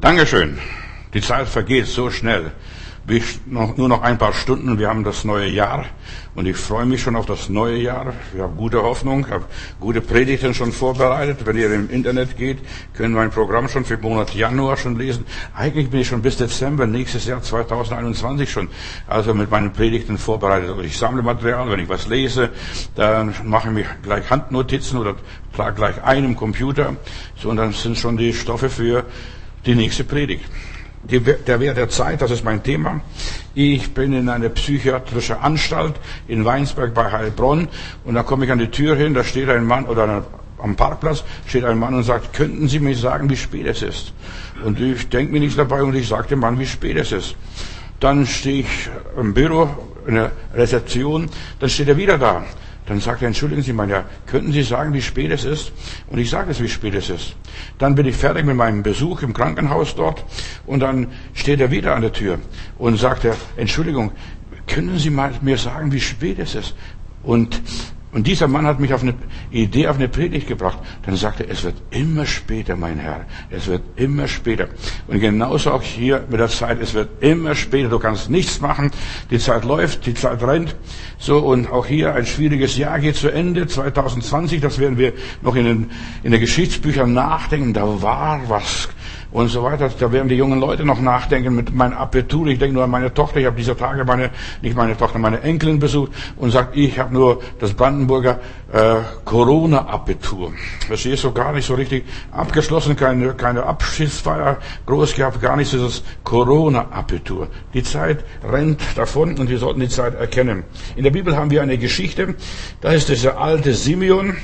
Dankeschön. Die Zeit vergeht so schnell. Nur noch ein paar Stunden, wir haben das neue Jahr und ich freue mich schon auf das neue Jahr. Ich habe gute Hoffnung, habe gute Predigten schon vorbereitet. Wenn ihr im Internet geht, können wir ein Programm schon für Monat Januar schon lesen. Eigentlich bin ich schon bis Dezember nächstes Jahr 2021 schon, also mit meinen Predigten vorbereitet. Also ich sammle Material, wenn ich was lese, dann mache ich mir gleich Handnotizen oder trage gleich einen Computer. So, und dann sind schon die Stoffe für die nächste Predigt. Die, der Wert der Zeit, das ist mein Thema. Ich bin in einer psychiatrischen Anstalt in Weinsberg bei Heilbronn und da komme ich an die Tür hin, da steht ein Mann oder am Parkplatz steht ein Mann und sagt, könnten Sie mir sagen, wie spät es ist? Und ich denke mir nichts dabei und ich sage dem Mann, wie spät es ist. Dann stehe ich im Büro, in der Rezeption, dann steht er wieder da. Dann sagt er, entschuldigen Sie, mein Herr, könnten Sie sagen, wie spät es ist? Und ich sage es, wie spät es ist. Dann bin ich fertig mit meinem Besuch im Krankenhaus dort und dann steht er wieder an der Tür und sagt er, Entschuldigung, können Sie mal mir sagen, wie spät es ist? Und und dieser Mann hat mich auf eine Idee, auf eine Predigt gebracht. Dann sagte er, es wird immer später, mein Herr. Es wird immer später. Und genauso auch hier mit der Zeit, es wird immer später. Du kannst nichts machen. Die Zeit läuft, die Zeit rennt. So, und auch hier ein schwieriges Jahr geht zu Ende. 2020, das werden wir noch in den, in den Geschichtsbüchern nachdenken. Da war was und so weiter. Da werden die jungen Leute noch nachdenken mit meinem Abitur. Ich denke nur an meine Tochter. Ich habe dieser Tage meine, nicht meine Tochter, meine Enkelin besucht und sagt, ich habe nur das Brandenburger äh, Corona-Abitur. Verstehst du gar nicht so richtig abgeschlossen, keine, keine Abschiedsfeier groß gehabt, gar nichts, dieses Corona-Abitur. Die Zeit rennt davon und wir sollten die Zeit erkennen. In der Bibel haben wir eine Geschichte, da ist dieser alte Simeon,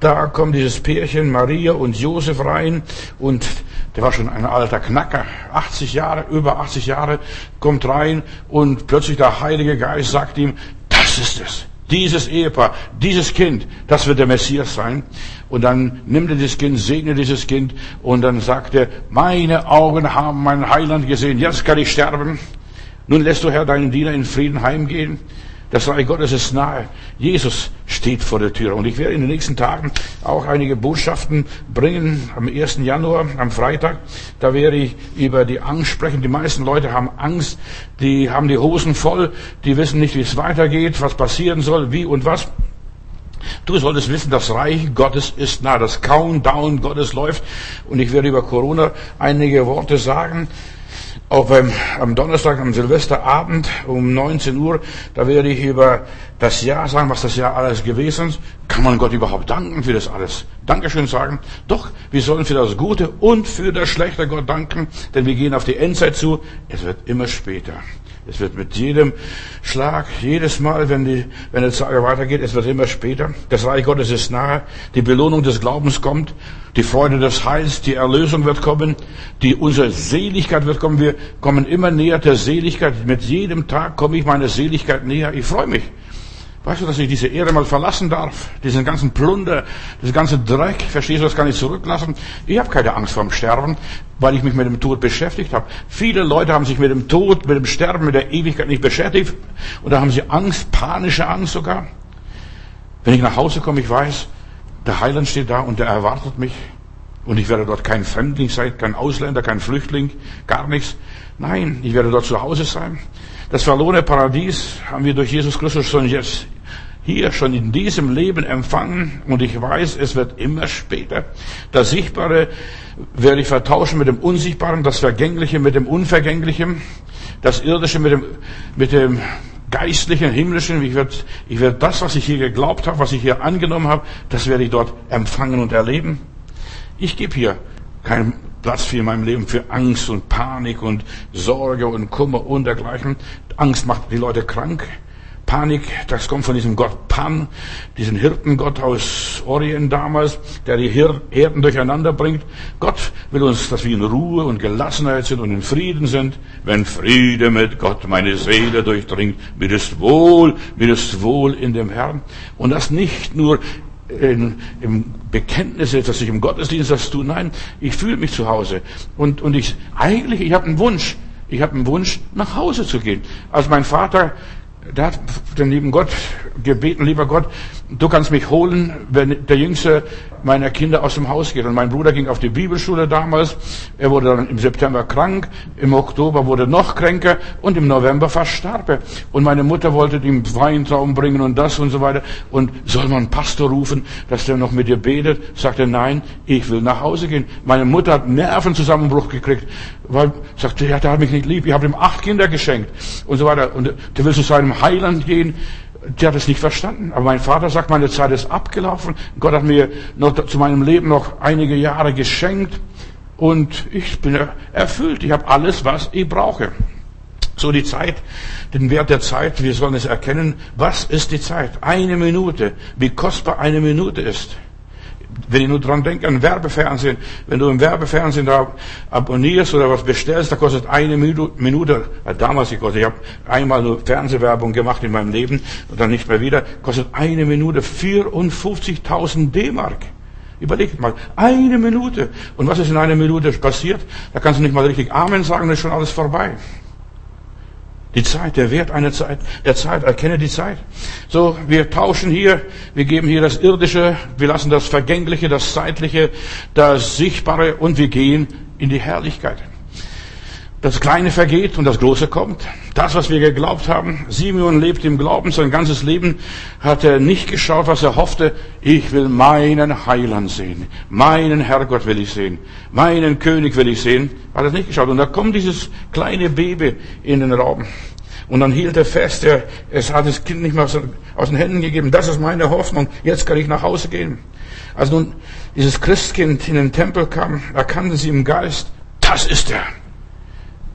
da kommt dieses Pärchen Maria und Josef rein und der war schon ein alter Knacker, 80 Jahre, über 80 Jahre, kommt rein und plötzlich der Heilige Geist sagt ihm, das ist es. Dieses Ehepaar, dieses Kind, das wird der Messias sein. Und dann nimmt er dieses Kind, segnet dieses Kind und dann sagt er, meine Augen haben meinen Heiland gesehen, jetzt kann ich sterben. Nun lässt du Herr deinen Diener in Frieden heimgehen. Das Reich Gottes ist nahe. Jesus steht vor der Tür. Und ich werde in den nächsten Tagen auch einige Botschaften bringen. Am 1. Januar, am Freitag, da werde ich über die Angst sprechen. Die meisten Leute haben Angst. Die haben die Hosen voll. Die wissen nicht, wie es weitergeht, was passieren soll, wie und was. Du solltest wissen, das Reich Gottes ist nah. Das Countdown Gottes läuft. Und ich werde über Corona einige Worte sagen. Auch beim, am Donnerstag, am Silvesterabend um 19 Uhr, da werde ich über das Jahr sagen, was das Jahr alles gewesen ist. Kann man Gott überhaupt danken für das alles? Dankeschön sagen. Doch, wir sollen für das Gute und für das Schlechte Gott danken, denn wir gehen auf die Endzeit zu. Es wird immer später. Es wird mit jedem Schlag, jedes Mal, wenn die, wenn der Sage weitergeht, es wird immer später. Das Reich Gottes ist nahe. Die Belohnung des Glaubens kommt. Die Freude des Heils, die Erlösung wird kommen. Die, unsere Seligkeit wird kommen. Wir kommen immer näher der Seligkeit. Mit jedem Tag komme ich meiner Seligkeit näher. Ich freue mich. Weißt du, dass ich diese Erde mal verlassen darf? Diesen ganzen Plunder, diesen ganzen Dreck, verstehst du, das kann ich zurücklassen? Ich habe keine Angst vor dem Sterben, weil ich mich mit dem Tod beschäftigt habe. Viele Leute haben sich mit dem Tod, mit dem Sterben, mit der Ewigkeit nicht beschäftigt. Und da haben sie Angst, panische Angst sogar. Wenn ich nach Hause komme, ich weiß, der Heiland steht da und der erwartet mich. Und ich werde dort kein Fremdling sein, kein Ausländer, kein Flüchtling, gar nichts. Nein, ich werde dort zu Hause sein. Das verlorene Paradies haben wir durch Jesus Christus schon jetzt hier schon in diesem Leben empfangen und ich weiß, es wird immer später. Das Sichtbare werde ich vertauschen mit dem Unsichtbaren, das Vergängliche mit dem Unvergänglichen, das Irdische mit dem, mit dem Geistlichen, Himmlischen. Ich werde, ich werde das, was ich hier geglaubt habe, was ich hier angenommen habe, das werde ich dort empfangen und erleben. Ich gebe hier keinen Platz für in meinem Leben für Angst und Panik und Sorge und Kummer und dergleichen. Angst macht die Leute krank. Panik, das kommt von diesem Gott Pan, diesen Hirtengott aus Orient damals, der die Herden durcheinander bringt. Gott will uns, dass wir in Ruhe und Gelassenheit sind und in Frieden sind. Wenn Friede mit Gott meine Seele durchdringt, mir ist wohl, mir ist wohl in dem Herrn. Und das nicht nur in, im Bekenntnis, dass ich im Gottesdienst das tue. Nein, ich fühle mich zu Hause. Und, und ich, eigentlich, ich habe einen Wunsch. Ich habe einen Wunsch, nach Hause zu gehen. Als mein Vater der hat den lieben Gott gebeten, lieber Gott, du kannst mich holen, wenn der jüngste meiner Kinder aus dem Haus geht. Und mein Bruder ging auf die Bibelschule damals. Er wurde dann im September krank, im Oktober wurde noch kränker und im November verstarb er. Und meine Mutter wollte ihm Weintrauben bringen und das und so weiter. Und soll man einen Pastor rufen, dass der noch mit dir betet? Sagte nein, ich will nach Hause gehen. Meine Mutter hat Nervenzusammenbruch gekriegt, weil sagte, ja, der hat mich nicht lieb. Ich habe ihm acht Kinder geschenkt und so weiter. Und der will zu seinem Heiland gehen die hat es nicht verstanden. Aber mein Vater sagt, meine Zeit ist abgelaufen. Gott hat mir noch zu meinem Leben noch einige Jahre geschenkt und ich bin erfüllt. Ich habe alles, was ich brauche. So die Zeit, den Wert der Zeit, wir sollen es erkennen. Was ist die Zeit? Eine Minute. Wie kostbar eine Minute ist. Wenn ich nur dran denke, an Werbefernsehen, wenn du im Werbefernsehen da abonnierst oder was bestellst, da kostet eine Minute, damals gekostet, ich habe einmal nur Fernsehwerbung gemacht in meinem Leben und dann nicht mehr wieder, kostet eine Minute 54.000 D-Mark. Überlegt mal, eine Minute. Und was ist in einer Minute passiert? Da kannst du nicht mal richtig Amen sagen, dann ist schon alles vorbei. Die Zeit, der Wert einer Zeit, der Zeit, erkenne die Zeit. So, wir tauschen hier, wir geben hier das Irdische, wir lassen das Vergängliche, das Zeitliche, das Sichtbare und wir gehen in die Herrlichkeit. Das Kleine vergeht und das Große kommt. Das, was wir geglaubt haben, Simeon lebt im Glauben, sein ganzes Leben hat er nicht geschaut, was er hoffte. Ich will meinen Heiland sehen. Meinen Herrgott will ich sehen. Meinen König will ich sehen. Hat er nicht geschaut. Und da kommt dieses kleine Baby in den Raum. Und dann hielt er fest, er, es hat das Kind nicht mehr aus, den Händen gegeben. Das ist meine Hoffnung. Jetzt kann ich nach Hause gehen. Als nun dieses Christkind in den Tempel kam, erkannten sie im Geist, das ist er.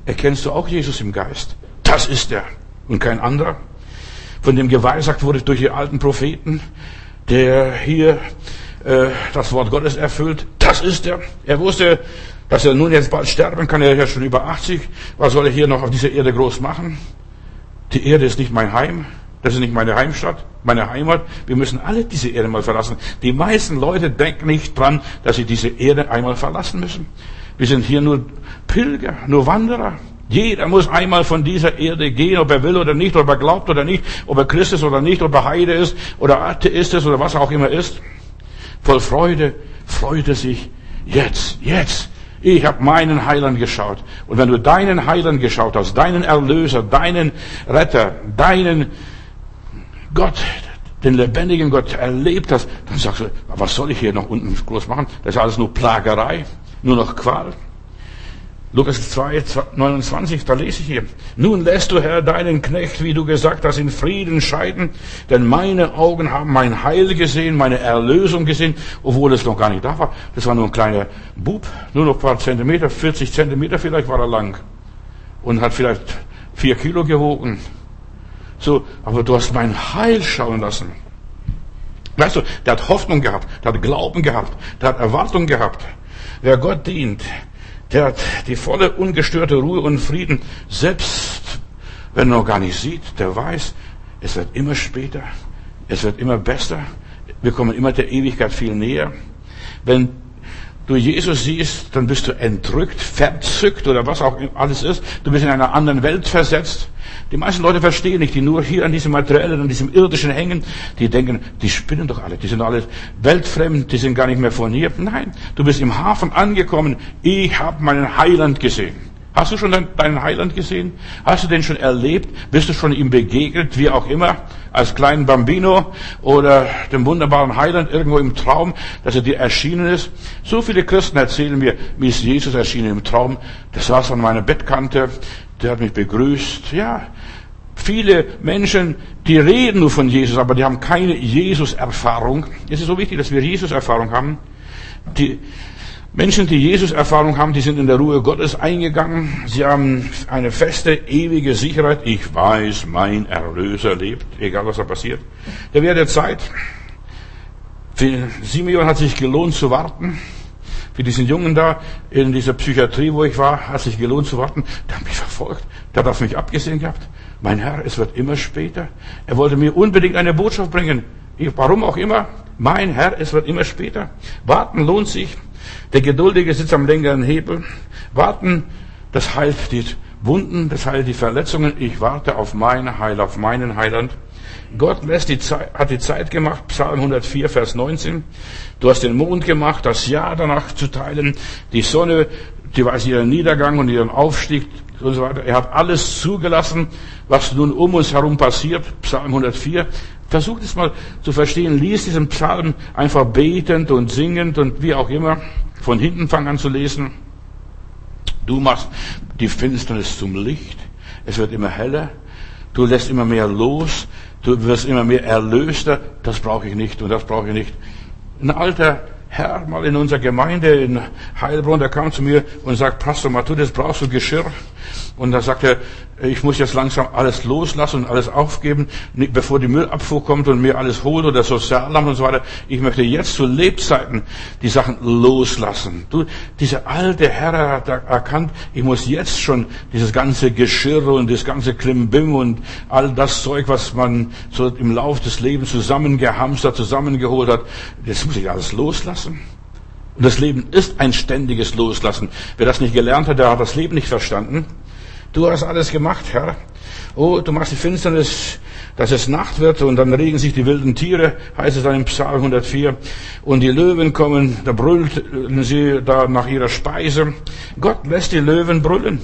Erkennst du auch Jesus im Geist? Das ist er und kein anderer, von dem geweissagt wurde durch die alten Propheten, der hier äh, das Wort Gottes erfüllt. Das ist er. Er wusste, dass er nun jetzt bald sterben kann. Er ist ja schon über 80. Was soll er hier noch auf dieser Erde groß machen? Die Erde ist nicht mein Heim. Das ist nicht meine Heimstadt, meine Heimat. Wir müssen alle diese Erde mal verlassen. Die meisten Leute denken nicht dran, dass sie diese Erde einmal verlassen müssen. Wir sind hier nur Pilger, nur Wanderer. Jeder muss einmal von dieser Erde gehen, ob er will oder nicht, ob er glaubt oder nicht, ob er Christ ist oder nicht, ob er Heide ist oder Atheist ist oder was auch immer ist. Voll Freude freut er sich jetzt, jetzt. Ich habe meinen Heiland geschaut. Und wenn du deinen Heiland geschaut hast, deinen Erlöser, deinen Retter, deinen Gott, den lebendigen Gott erlebt hast, dann sagst du, was soll ich hier noch unten groß machen? Das ist alles nur Plagerei, nur noch Qual. Lukas 2, 29, da lese ich hier. Nun lässt du, Herr, deinen Knecht, wie du gesagt hast, in Frieden scheiden, denn meine Augen haben mein Heil gesehen, meine Erlösung gesehen, obwohl es noch gar nicht da war. Das war nur ein kleiner Bub, nur noch ein paar Zentimeter, 40 Zentimeter vielleicht war er lang. Und hat vielleicht vier Kilo gewogen. So, aber du hast mein Heil schauen lassen. Weißt du, der hat Hoffnung gehabt, der hat Glauben gehabt, der hat Erwartung gehabt. Wer Gott dient, der hat die volle ungestörte Ruhe und Frieden, selbst wenn er noch gar nicht sieht, der weiß, es wird immer später, es wird immer besser, wir kommen immer der Ewigkeit viel näher. Wenn du Jesus siehst, dann bist du entrückt, verzückt oder was auch alles ist. Du bist in einer anderen Welt versetzt. Die meisten Leute verstehen nicht, die nur hier an diesem Materiellen, an diesem Irdischen hängen, die denken, die spinnen doch alle, die sind alle weltfremd, die sind gar nicht mehr von hier. Nein, du bist im Hafen angekommen, ich habe meinen Heiland gesehen. Hast du schon deinen Heiland gesehen? Hast du den schon erlebt? Bist du schon ihm begegnet, wie auch immer, als kleinen Bambino oder dem wunderbaren Heiland irgendwo im Traum, dass er dir erschienen ist? So viele Christen erzählen mir, wie ist Jesus erschienen im Traum. Das saß an meiner Bettkante, der hat mich begrüßt. Ja, viele Menschen, die reden nur von Jesus, aber die haben keine Jesus-Erfahrung. Es ist so wichtig, dass wir Jesus-Erfahrung haben. Die, Menschen, die Jesus-Erfahrung haben, die sind in der Ruhe Gottes eingegangen. Sie haben eine feste, ewige Sicherheit. Ich weiß, mein Erlöser lebt, egal was da passiert. Der wäre der Zeit. Für Simeon hat sich gelohnt zu warten. Für diesen Jungen da in dieser Psychiatrie, wo ich war, hat sich gelohnt zu warten. Der hat mich verfolgt. Der hat auf mich abgesehen gehabt. Mein Herr, es wird immer später. Er wollte mir unbedingt eine Botschaft bringen. Ich, warum auch immer. Mein Herr, es wird immer später. Warten lohnt sich. Der Geduldige sitzt am längeren Hebel. Warten, das heilt die Wunden, das heilt die Verletzungen. Ich warte auf mein Heil, auf meinen Heiland. Gott lässt die Zeit, hat die Zeit gemacht, Psalm 104, Vers 19. Du hast den Mond gemacht, das Jahr danach zu teilen, die Sonne, die weiß ihren Niedergang und ihren Aufstieg und so weiter. Er hat alles zugelassen, was nun um uns herum passiert. Psalm 104. Versucht es mal zu verstehen. Lies diesen Psalm einfach betend und singend und wie auch immer. Von hinten fang an zu lesen. Du machst die Finsternis zum Licht. Es wird immer heller. Du lässt immer mehr los. Du wirst immer mehr erlöster. Das brauche ich nicht und das brauche ich nicht. Ein alter Herr mal in unserer Gemeinde in Heilbronn, der kam zu mir und sagt, Pastor Matthäus, brauchst du Geschirr? Und da sagt er, ich muss jetzt langsam alles loslassen und alles aufgeben, bevor die Müllabfuhr kommt und mir alles holt oder Sozialamt und so weiter. Ich möchte jetzt zu Lebzeiten die Sachen loslassen. Du, dieser alte Herr hat erkannt, ich muss jetzt schon dieses ganze Geschirr und das ganze Klimbim und all das Zeug, was man so im Lauf des Lebens zusammengehamstert, zusammengeholt hat, das muss ich alles loslassen. Und das Leben ist ein ständiges Loslassen. Wer das nicht gelernt hat, der hat das Leben nicht verstanden. Du hast alles gemacht, Herr. Oh, du machst die Finsternis, dass es Nacht wird und dann regen sich die wilden Tiere, heißt es dann im Psalm 104. Und die Löwen kommen, da brüllen sie da nach ihrer Speise. Gott lässt die Löwen brüllen.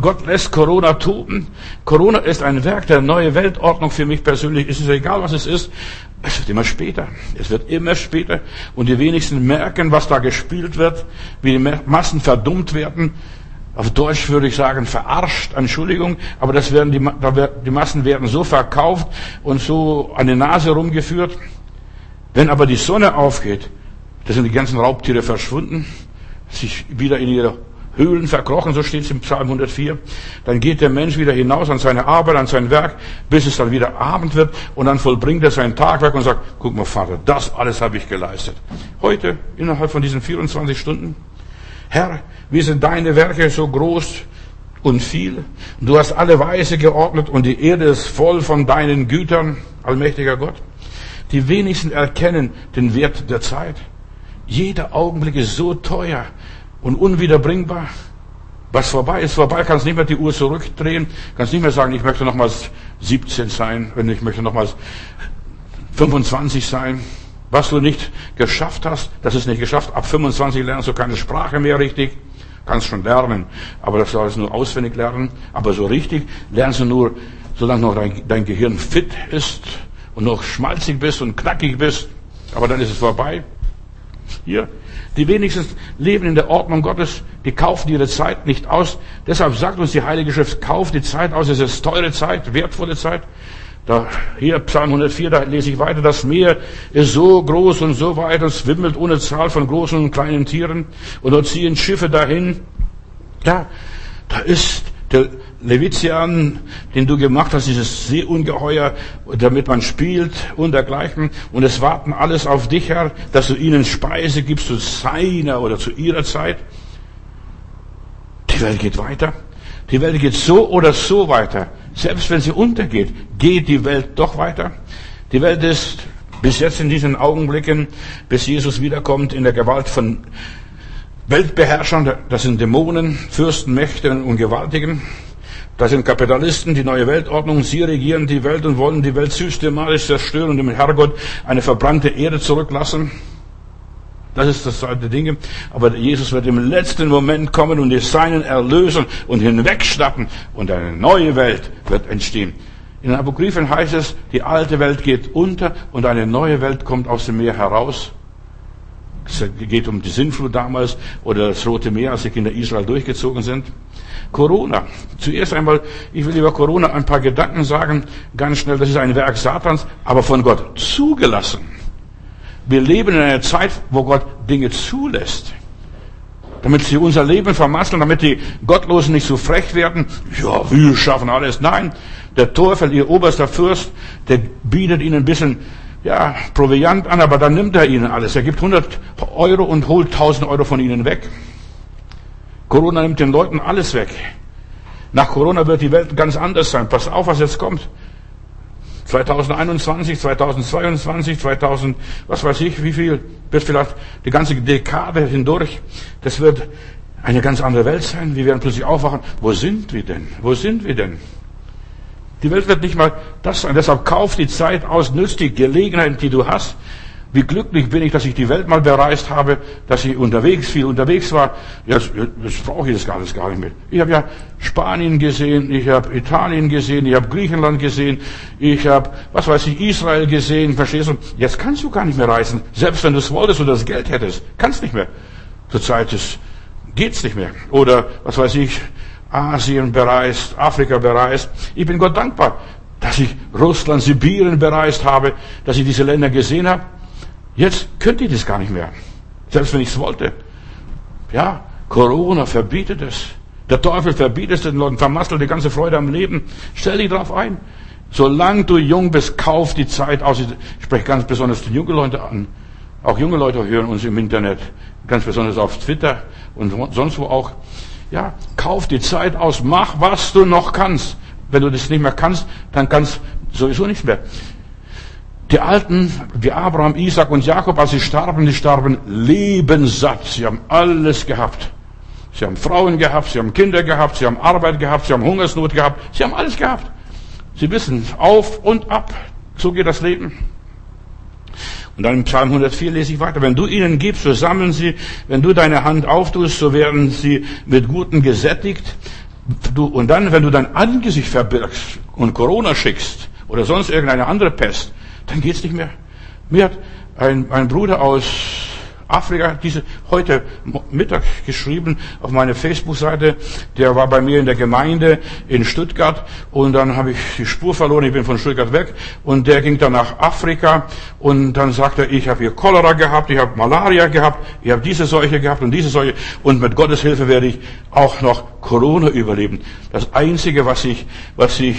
Gott lässt Corona toben. Corona ist ein Werk der neuen Weltordnung für mich persönlich. Es ist egal, was es ist. Es wird immer später. Es wird immer später. Und die wenigsten merken, was da gespielt wird, wie die Massen verdummt werden. Auf Deutsch würde ich sagen, verarscht, Entschuldigung, aber das werden die, die Massen werden so verkauft und so an die Nase rumgeführt. Wenn aber die Sonne aufgeht, da sind die ganzen Raubtiere verschwunden, sich wieder in ihre Höhlen verkrochen, so steht es im Psalm 104. Dann geht der Mensch wieder hinaus an seine Arbeit, an sein Werk, bis es dann wieder Abend wird und dann vollbringt er sein Tagwerk und sagt, guck mal Vater, das alles habe ich geleistet. Heute, innerhalb von diesen 24 Stunden, Herr, wie sind deine Werke so groß und viel? Du hast alle Weise geordnet und die Erde ist voll von deinen Gütern, allmächtiger Gott. Die wenigsten erkennen den Wert der Zeit. Jeder Augenblick ist so teuer und unwiederbringbar. Was vorbei ist, vorbei, kannst nicht mehr die Uhr zurückdrehen, kannst nicht mehr sagen, ich möchte nochmals 17 sein, wenn ich möchte nochmals 25 sein. Was du nicht geschafft hast, das ist nicht geschafft. Ab 25 lernst du keine Sprache mehr richtig. Kannst schon lernen, aber das sollst du nur auswendig lernen. Aber so richtig lernst du nur, solange noch dein, dein Gehirn fit ist und noch schmalzig bist und knackig bist. Aber dann ist es vorbei. Hier, die wenigsten leben in der Ordnung Gottes, die kaufen ihre Zeit nicht aus. Deshalb sagt uns die Heilige Schrift, kauft die Zeit aus, es ist teure Zeit, wertvolle Zeit. Da, hier Psalm 104, da lese ich weiter, das Meer ist so groß und so weit, es wimmelt ohne Zahl von großen und kleinen Tieren und dort ziehen Schiffe dahin. Da, da ist der Levitian, den du gemacht hast, dieses Seeungeheuer, damit man spielt und dergleichen. Und es warten alles auf dich, Herr, dass du ihnen Speise gibst zu seiner oder zu ihrer Zeit. Die Welt geht weiter. Die Welt geht so oder so weiter. Selbst wenn sie untergeht, geht die Welt doch weiter. Die Welt ist bis jetzt in diesen Augenblicken, bis Jesus wiederkommt, in der Gewalt von Weltbeherrschern. Das sind Dämonen, Fürsten, Mächte und Gewaltigen. Das sind Kapitalisten, die neue Weltordnung. Sie regieren die Welt und wollen die Welt systematisch zerstören und dem Herrgott eine verbrannte Erde zurücklassen. Das ist das zweite Ding. Aber Jesus wird im letzten Moment kommen und die Seinen erlösen und hinwegschnappen und eine neue Welt wird entstehen. In den Apokryphen heißt es, die alte Welt geht unter und eine neue Welt kommt aus dem Meer heraus. Es geht um die Sintflut damals oder das Rote Meer, als die Kinder Israel durchgezogen sind. Corona. Zuerst einmal, ich will über Corona ein paar Gedanken sagen, ganz schnell. Das ist ein Werk Satans, aber von Gott zugelassen. Wir leben in einer Zeit, wo Gott Dinge zulässt. Damit sie unser Leben vermasseln, damit die Gottlosen nicht so frech werden. Ja, wir schaffen alles. Nein, der Teufel, ihr oberster Fürst, der bietet ihnen ein bisschen ja, Proviant an, aber dann nimmt er ihnen alles. Er gibt 100 Euro und holt 1000 Euro von ihnen weg. Corona nimmt den Leuten alles weg. Nach Corona wird die Welt ganz anders sein. Pass auf, was jetzt kommt. 2021, 2022, 2000, was weiß ich, wie viel, bis vielleicht die ganze Dekade hindurch. Das wird eine ganz andere Welt sein. Wir werden plötzlich aufwachen. Wo sind wir denn? Wo sind wir denn? Die Welt wird nicht mal das sein. Deshalb kauf die Zeit aus, nützt die Gelegenheiten, die du hast. Wie glücklich bin ich, dass ich die Welt mal bereist habe, dass ich unterwegs, viel unterwegs war. Jetzt, jetzt brauche ich das alles gar nicht mehr. Ich habe ja Spanien gesehen, ich habe Italien gesehen, ich habe Griechenland gesehen, ich habe, was weiß ich, Israel gesehen, verstehst du? Jetzt kannst du gar nicht mehr reisen. Selbst wenn du es wolltest oder das Geld hättest, kannst nicht mehr. Zurzeit ist, geht's nicht mehr. Oder, was weiß ich, Asien bereist, Afrika bereist. Ich bin Gott dankbar, dass ich Russland, Sibirien bereist habe, dass ich diese Länder gesehen habe. Jetzt könnte ich das gar nicht mehr. Selbst wenn ich es wollte. Ja, Corona verbietet es. Der Teufel verbietet es den Leuten, vermasselt die ganze Freude am Leben. Stell dich darauf ein. Solange du jung bist, kauf die Zeit aus. Ich spreche ganz besonders die jungen Leute an. Auch junge Leute hören uns im Internet, ganz besonders auf Twitter und sonst wo auch. Ja, kauf die Zeit aus, mach was du noch kannst. Wenn du das nicht mehr kannst, dann kannst du sowieso nicht mehr. Die Alten, wie Abraham, Isaac und Jakob, als sie starben, die starben lebenssatt. Sie haben alles gehabt. Sie haben Frauen gehabt, sie haben Kinder gehabt, sie haben Arbeit gehabt, sie haben Hungersnot gehabt, sie haben alles gehabt. Sie wissen, auf und ab, so geht das Leben. Und dann im Psalm 104 lese ich weiter. Wenn du ihnen gibst, so sammeln sie. Wenn du deine Hand auftust, so werden sie mit Guten gesättigt. Du, und dann, wenn du dein Angesicht verbirgst und Corona schickst oder sonst irgendeine andere Pest, dann geht's nicht mehr. Mir hat ein, ein Bruder aus Afrika diese heute Mittag geschrieben auf meine Facebook-Seite. Der war bei mir in der Gemeinde in Stuttgart und dann habe ich die Spur verloren. Ich bin von Stuttgart weg und der ging dann nach Afrika und dann sagte er, ich habe hier Cholera gehabt, ich habe Malaria gehabt, ich habe diese Seuche gehabt und diese Seuche und mit Gottes Hilfe werde ich auch noch Corona überleben. Das einzige, was ich, was ich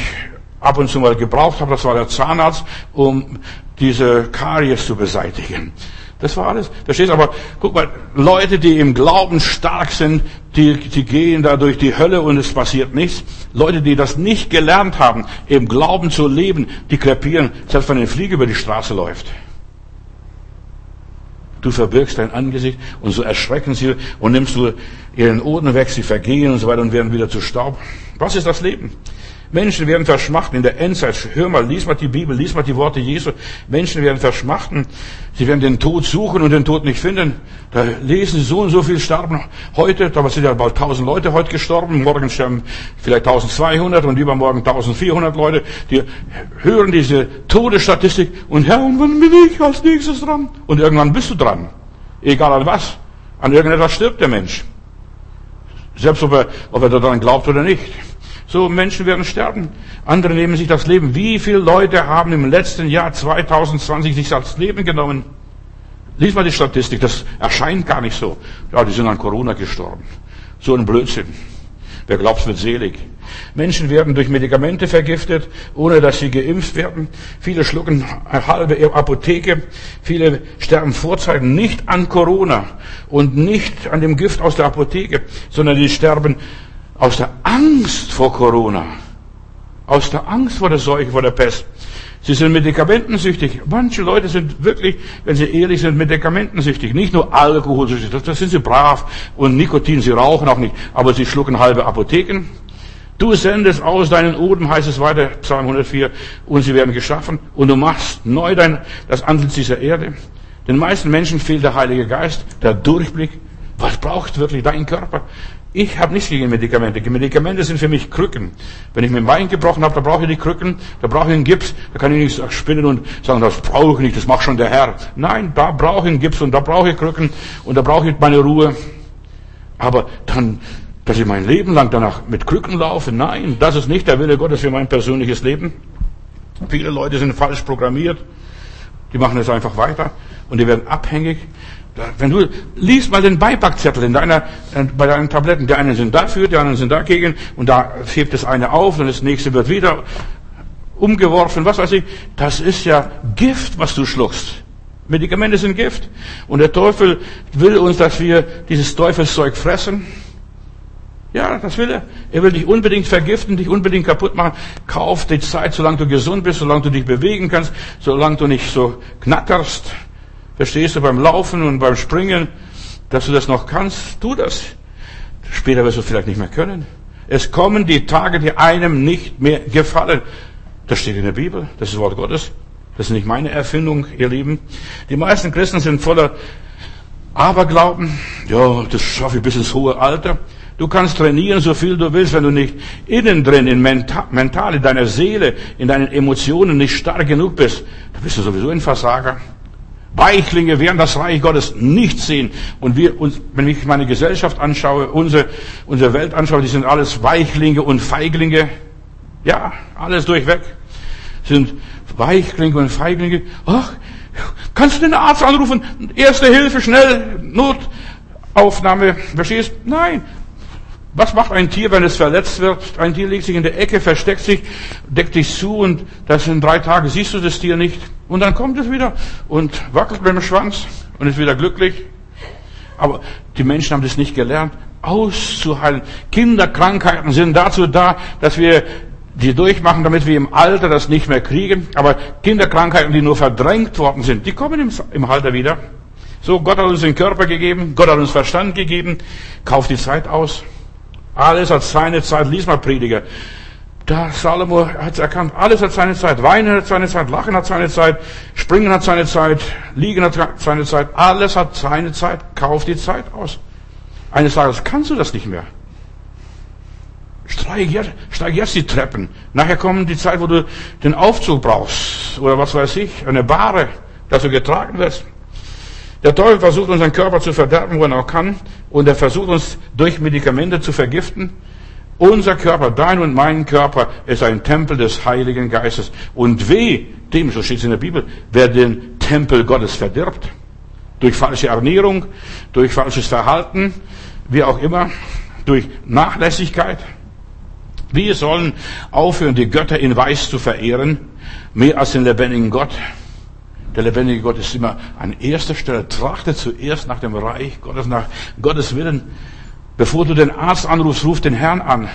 ab und zu mal gebraucht habe, das war der Zahnarzt, um diese Karies zu beseitigen. Das war alles. Verstehst du? Aber guck mal, Leute, die im Glauben stark sind, die, die gehen da durch die Hölle und es passiert nichts. Leute, die das nicht gelernt haben, im Glauben zu leben, die krepieren, selbst wenn eine Fliege über die Straße läuft. Du verbirgst dein Angesicht und so erschrecken sie und nimmst du ihren Oden weg, sie vergehen und so weiter und werden wieder zu Staub. Was ist das Leben? Menschen werden verschmachten in der Endzeit. Hör mal, lies mal die Bibel, lies mal die Worte Jesu. Menschen werden verschmachten. Sie werden den Tod suchen und den Tod nicht finden. Da lesen sie so und so viel sterben heute. Da sind ja bald 1000 Leute heute gestorben. Morgen sterben vielleicht 1200 und übermorgen 1400 Leute. Die hören diese Todesstatistik und Herr, und wann bin ich als nächstes dran? Und irgendwann bist du dran. Egal an was. An irgendetwas stirbt der Mensch. Selbst ob er, ob er daran glaubt oder nicht. So Menschen werden sterben. Andere nehmen sich das Leben. Wie viele Leute haben im letzten Jahr 2020 sich das Leben genommen? Lies mal die Statistik. Das erscheint gar nicht so. Ja, die sind an Corona gestorben. So ein Blödsinn. Wer glaubt, wird selig. Menschen werden durch Medikamente vergiftet, ohne dass sie geimpft werden. Viele schlucken eine halbe Apotheke. Viele sterben vorzeitig nicht an Corona und nicht an dem Gift aus der Apotheke, sondern die sterben aus der Angst vor Corona, aus der Angst vor der Seuche, vor der Pest. Sie sind medikamentensüchtig. Manche Leute sind wirklich, wenn sie ehrlich sind, medikamentensüchtig. Nicht nur alkoholsüchtig, das, das sind sie brav. Und Nikotin, sie rauchen auch nicht. Aber sie schlucken halbe Apotheken. Du sendest aus deinen Oden, heißt es weiter, Psalm 104, und sie werden geschaffen. Und du machst neu dein, das Antlitz dieser Erde. Den meisten Menschen fehlt der Heilige Geist, der Durchblick. Was braucht wirklich dein Körper? Ich habe nichts gegen Medikamente. Medikamente sind für mich Krücken. Wenn ich mir mein Bein gebrochen habe, da brauche ich die Krücken, da brauche ich einen Gips, da kann ich nicht spinnen und sagen, das brauche ich nicht, das macht schon der Herr. Nein, da brauche ich einen Gips und da brauche ich Krücken und da brauche ich meine Ruhe. Aber dann, dass ich mein Leben lang danach mit Krücken laufe, nein, das ist nicht der Wille Gottes für mein persönliches Leben. Viele Leute sind falsch programmiert. Die machen es einfach weiter und die werden abhängig wenn du liest mal den Beipackzettel in deiner, bei deinen Tabletten, die einen sind dafür, die anderen sind dagegen, und da hebt das eine auf und das nächste wird wieder umgeworfen, was weiß ich. Das ist ja Gift, was du schluckst. Medikamente sind Gift. Und der Teufel will uns, dass wir dieses Teufelszeug fressen. Ja, das will er. Er will dich unbedingt vergiften, dich unbedingt kaputt machen. Kauf die Zeit, solange du gesund bist, solange du dich bewegen kannst, solange du nicht so knackerst. Verstehst du, beim Laufen und beim Springen, dass du das noch kannst, tu das. Später wirst du vielleicht nicht mehr können. Es kommen die Tage, die einem nicht mehr gefallen. Das steht in der Bibel. Das ist das Wort Gottes. Das ist nicht meine Erfindung, ihr Lieben. Die meisten Christen sind voller Aberglauben. Ja, das schaffe ich bis ins hohe Alter. Du kannst trainieren, so viel du willst, wenn du nicht innen drin, in mental, mental, in deiner Seele, in deinen Emotionen nicht stark genug bist, dann bist du sowieso ein Versager. Weichlinge werden das Reich Gottes nicht sehen. Und wir uns, wenn ich meine Gesellschaft anschaue, unsere, unsere Welt anschaue, die sind alles Weichlinge und Feiglinge. Ja, alles durchweg. Sind Weichlinge und Feiglinge. Ach, kannst du den Arzt anrufen? Erste Hilfe, schnell, Notaufnahme. Verstehst? Nein. Was macht ein Tier, wenn es verletzt wird? Ein Tier legt sich in der Ecke, versteckt sich, deckt sich zu und das in drei Tagen siehst du das Tier nicht. Und dann kommt es wieder und wackelt mit dem Schwanz und ist wieder glücklich. Aber die Menschen haben das nicht gelernt, auszuhalten. Kinderkrankheiten sind dazu da, dass wir die durchmachen, damit wir im Alter das nicht mehr kriegen. Aber Kinderkrankheiten, die nur verdrängt worden sind, die kommen im, im Alter wieder. So, Gott hat uns den Körper gegeben, Gott hat uns Verstand gegeben, kauft die Zeit aus. Alles hat seine Zeit. Lies mal Prediger. Da Salomo hat erkannt, alles hat seine Zeit. Weinen hat seine Zeit, Lachen hat seine Zeit, Springen hat seine Zeit, Liegen hat seine Zeit. Alles hat seine Zeit. Kauf die Zeit aus. Eines Tages kannst du das nicht mehr. Steig jetzt, steig jetzt die Treppen. Nachher kommt die Zeit, wo du den Aufzug brauchst. Oder was weiß ich, eine Bahre, dass du getragen wirst. Der Teufel versucht unseren Körper zu verderben, wo er auch kann. Und er versucht uns durch Medikamente zu vergiften. Unser Körper, dein und mein Körper, ist ein Tempel des Heiligen Geistes. Und weh dem, so steht es in der Bibel, wer den Tempel Gottes verdirbt. Durch falsche Ernährung, durch falsches Verhalten, wie auch immer, durch Nachlässigkeit. Wir sollen aufhören, die Götter in Weiß zu verehren, mehr als den lebendigen Gott. Der lebendige Gott ist immer an erster Stelle. Trachte zuerst nach dem Reich Gottes, nach Gottes Willen. Bevor du den Arzt anrufst, ruf den Herrn an.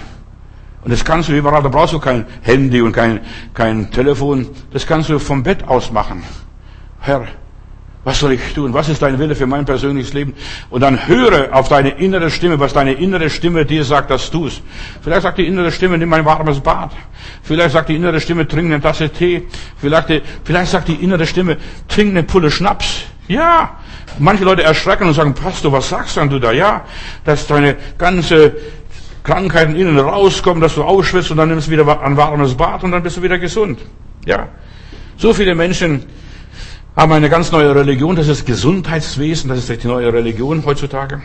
Und das kannst du überall, da brauchst du kein Handy und kein, kein Telefon. Das kannst du vom Bett aus machen. Herr, was soll ich tun? Was ist dein Wille für mein persönliches Leben? Und dann höre auf deine innere Stimme, was deine innere Stimme dir sagt, dass du's. Vielleicht sagt die innere Stimme, nimm ein warmes Bad. Vielleicht sagt die innere Stimme, trink eine Tasse Tee. Vielleicht, vielleicht sagt die innere Stimme, trink eine Pulle Schnaps. Ja. Manche Leute erschrecken und sagen, Pastor, was sagst denn du da? Ja, dass deine ganze Krankheiten innen rauskommen, dass du ausschwitzt und dann nimmst du wieder ein warmes Bad und dann bist du wieder gesund. Ja. So viele Menschen haben eine ganz neue Religion, das ist Gesundheitswesen, das ist die neue Religion heutzutage.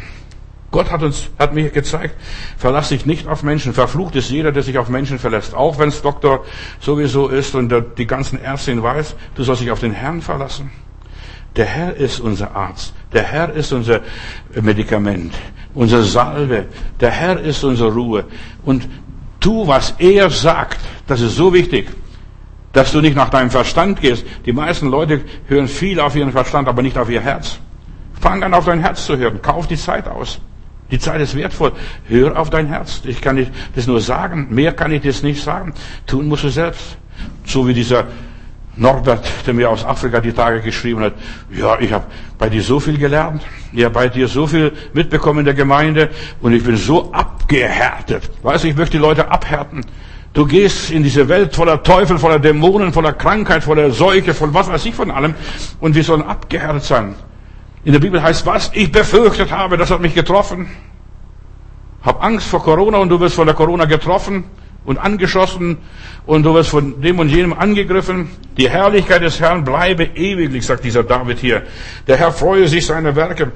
Gott hat uns, hat mir gezeigt, verlass dich nicht auf Menschen. Verflucht ist jeder, der sich auf Menschen verlässt. Auch wenn es Doktor sowieso ist und die ganzen Ärzte weiß, du sollst dich auf den Herrn verlassen. Der Herr ist unser Arzt. Der Herr ist unser Medikament, unser Salve. Der Herr ist unsere Ruhe. Und tu, was er sagt. Das ist so wichtig dass du nicht nach deinem Verstand gehst. Die meisten Leute hören viel auf ihren Verstand, aber nicht auf ihr Herz. Fang an, auf dein Herz zu hören. Kauf die Zeit aus. Die Zeit ist wertvoll. Hör auf dein Herz. Ich kann dir das nur sagen. Mehr kann ich das nicht sagen. Tun musst du selbst. So wie dieser Norbert, der mir aus Afrika die Tage geschrieben hat. Ja, ich habe bei dir so viel gelernt. Ja, bei dir so viel mitbekommen in der Gemeinde. Und ich bin so abgehärtet. Weißt du, ich möchte die Leute abhärten. Du gehst in diese Welt voller Teufel, voller Dämonen, voller Krankheit, voller Seuche, von was weiß ich von allem. Und wir sollen abgehärtet sein. In der Bibel heißt was? Ich befürchtet habe, das hat mich getroffen. Hab Angst vor Corona und du wirst von der Corona getroffen und angeschossen und du wirst von dem und jenem angegriffen. Die Herrlichkeit des Herrn bleibe ewiglich, sagt dieser David hier. Der Herr freue sich seiner Werke.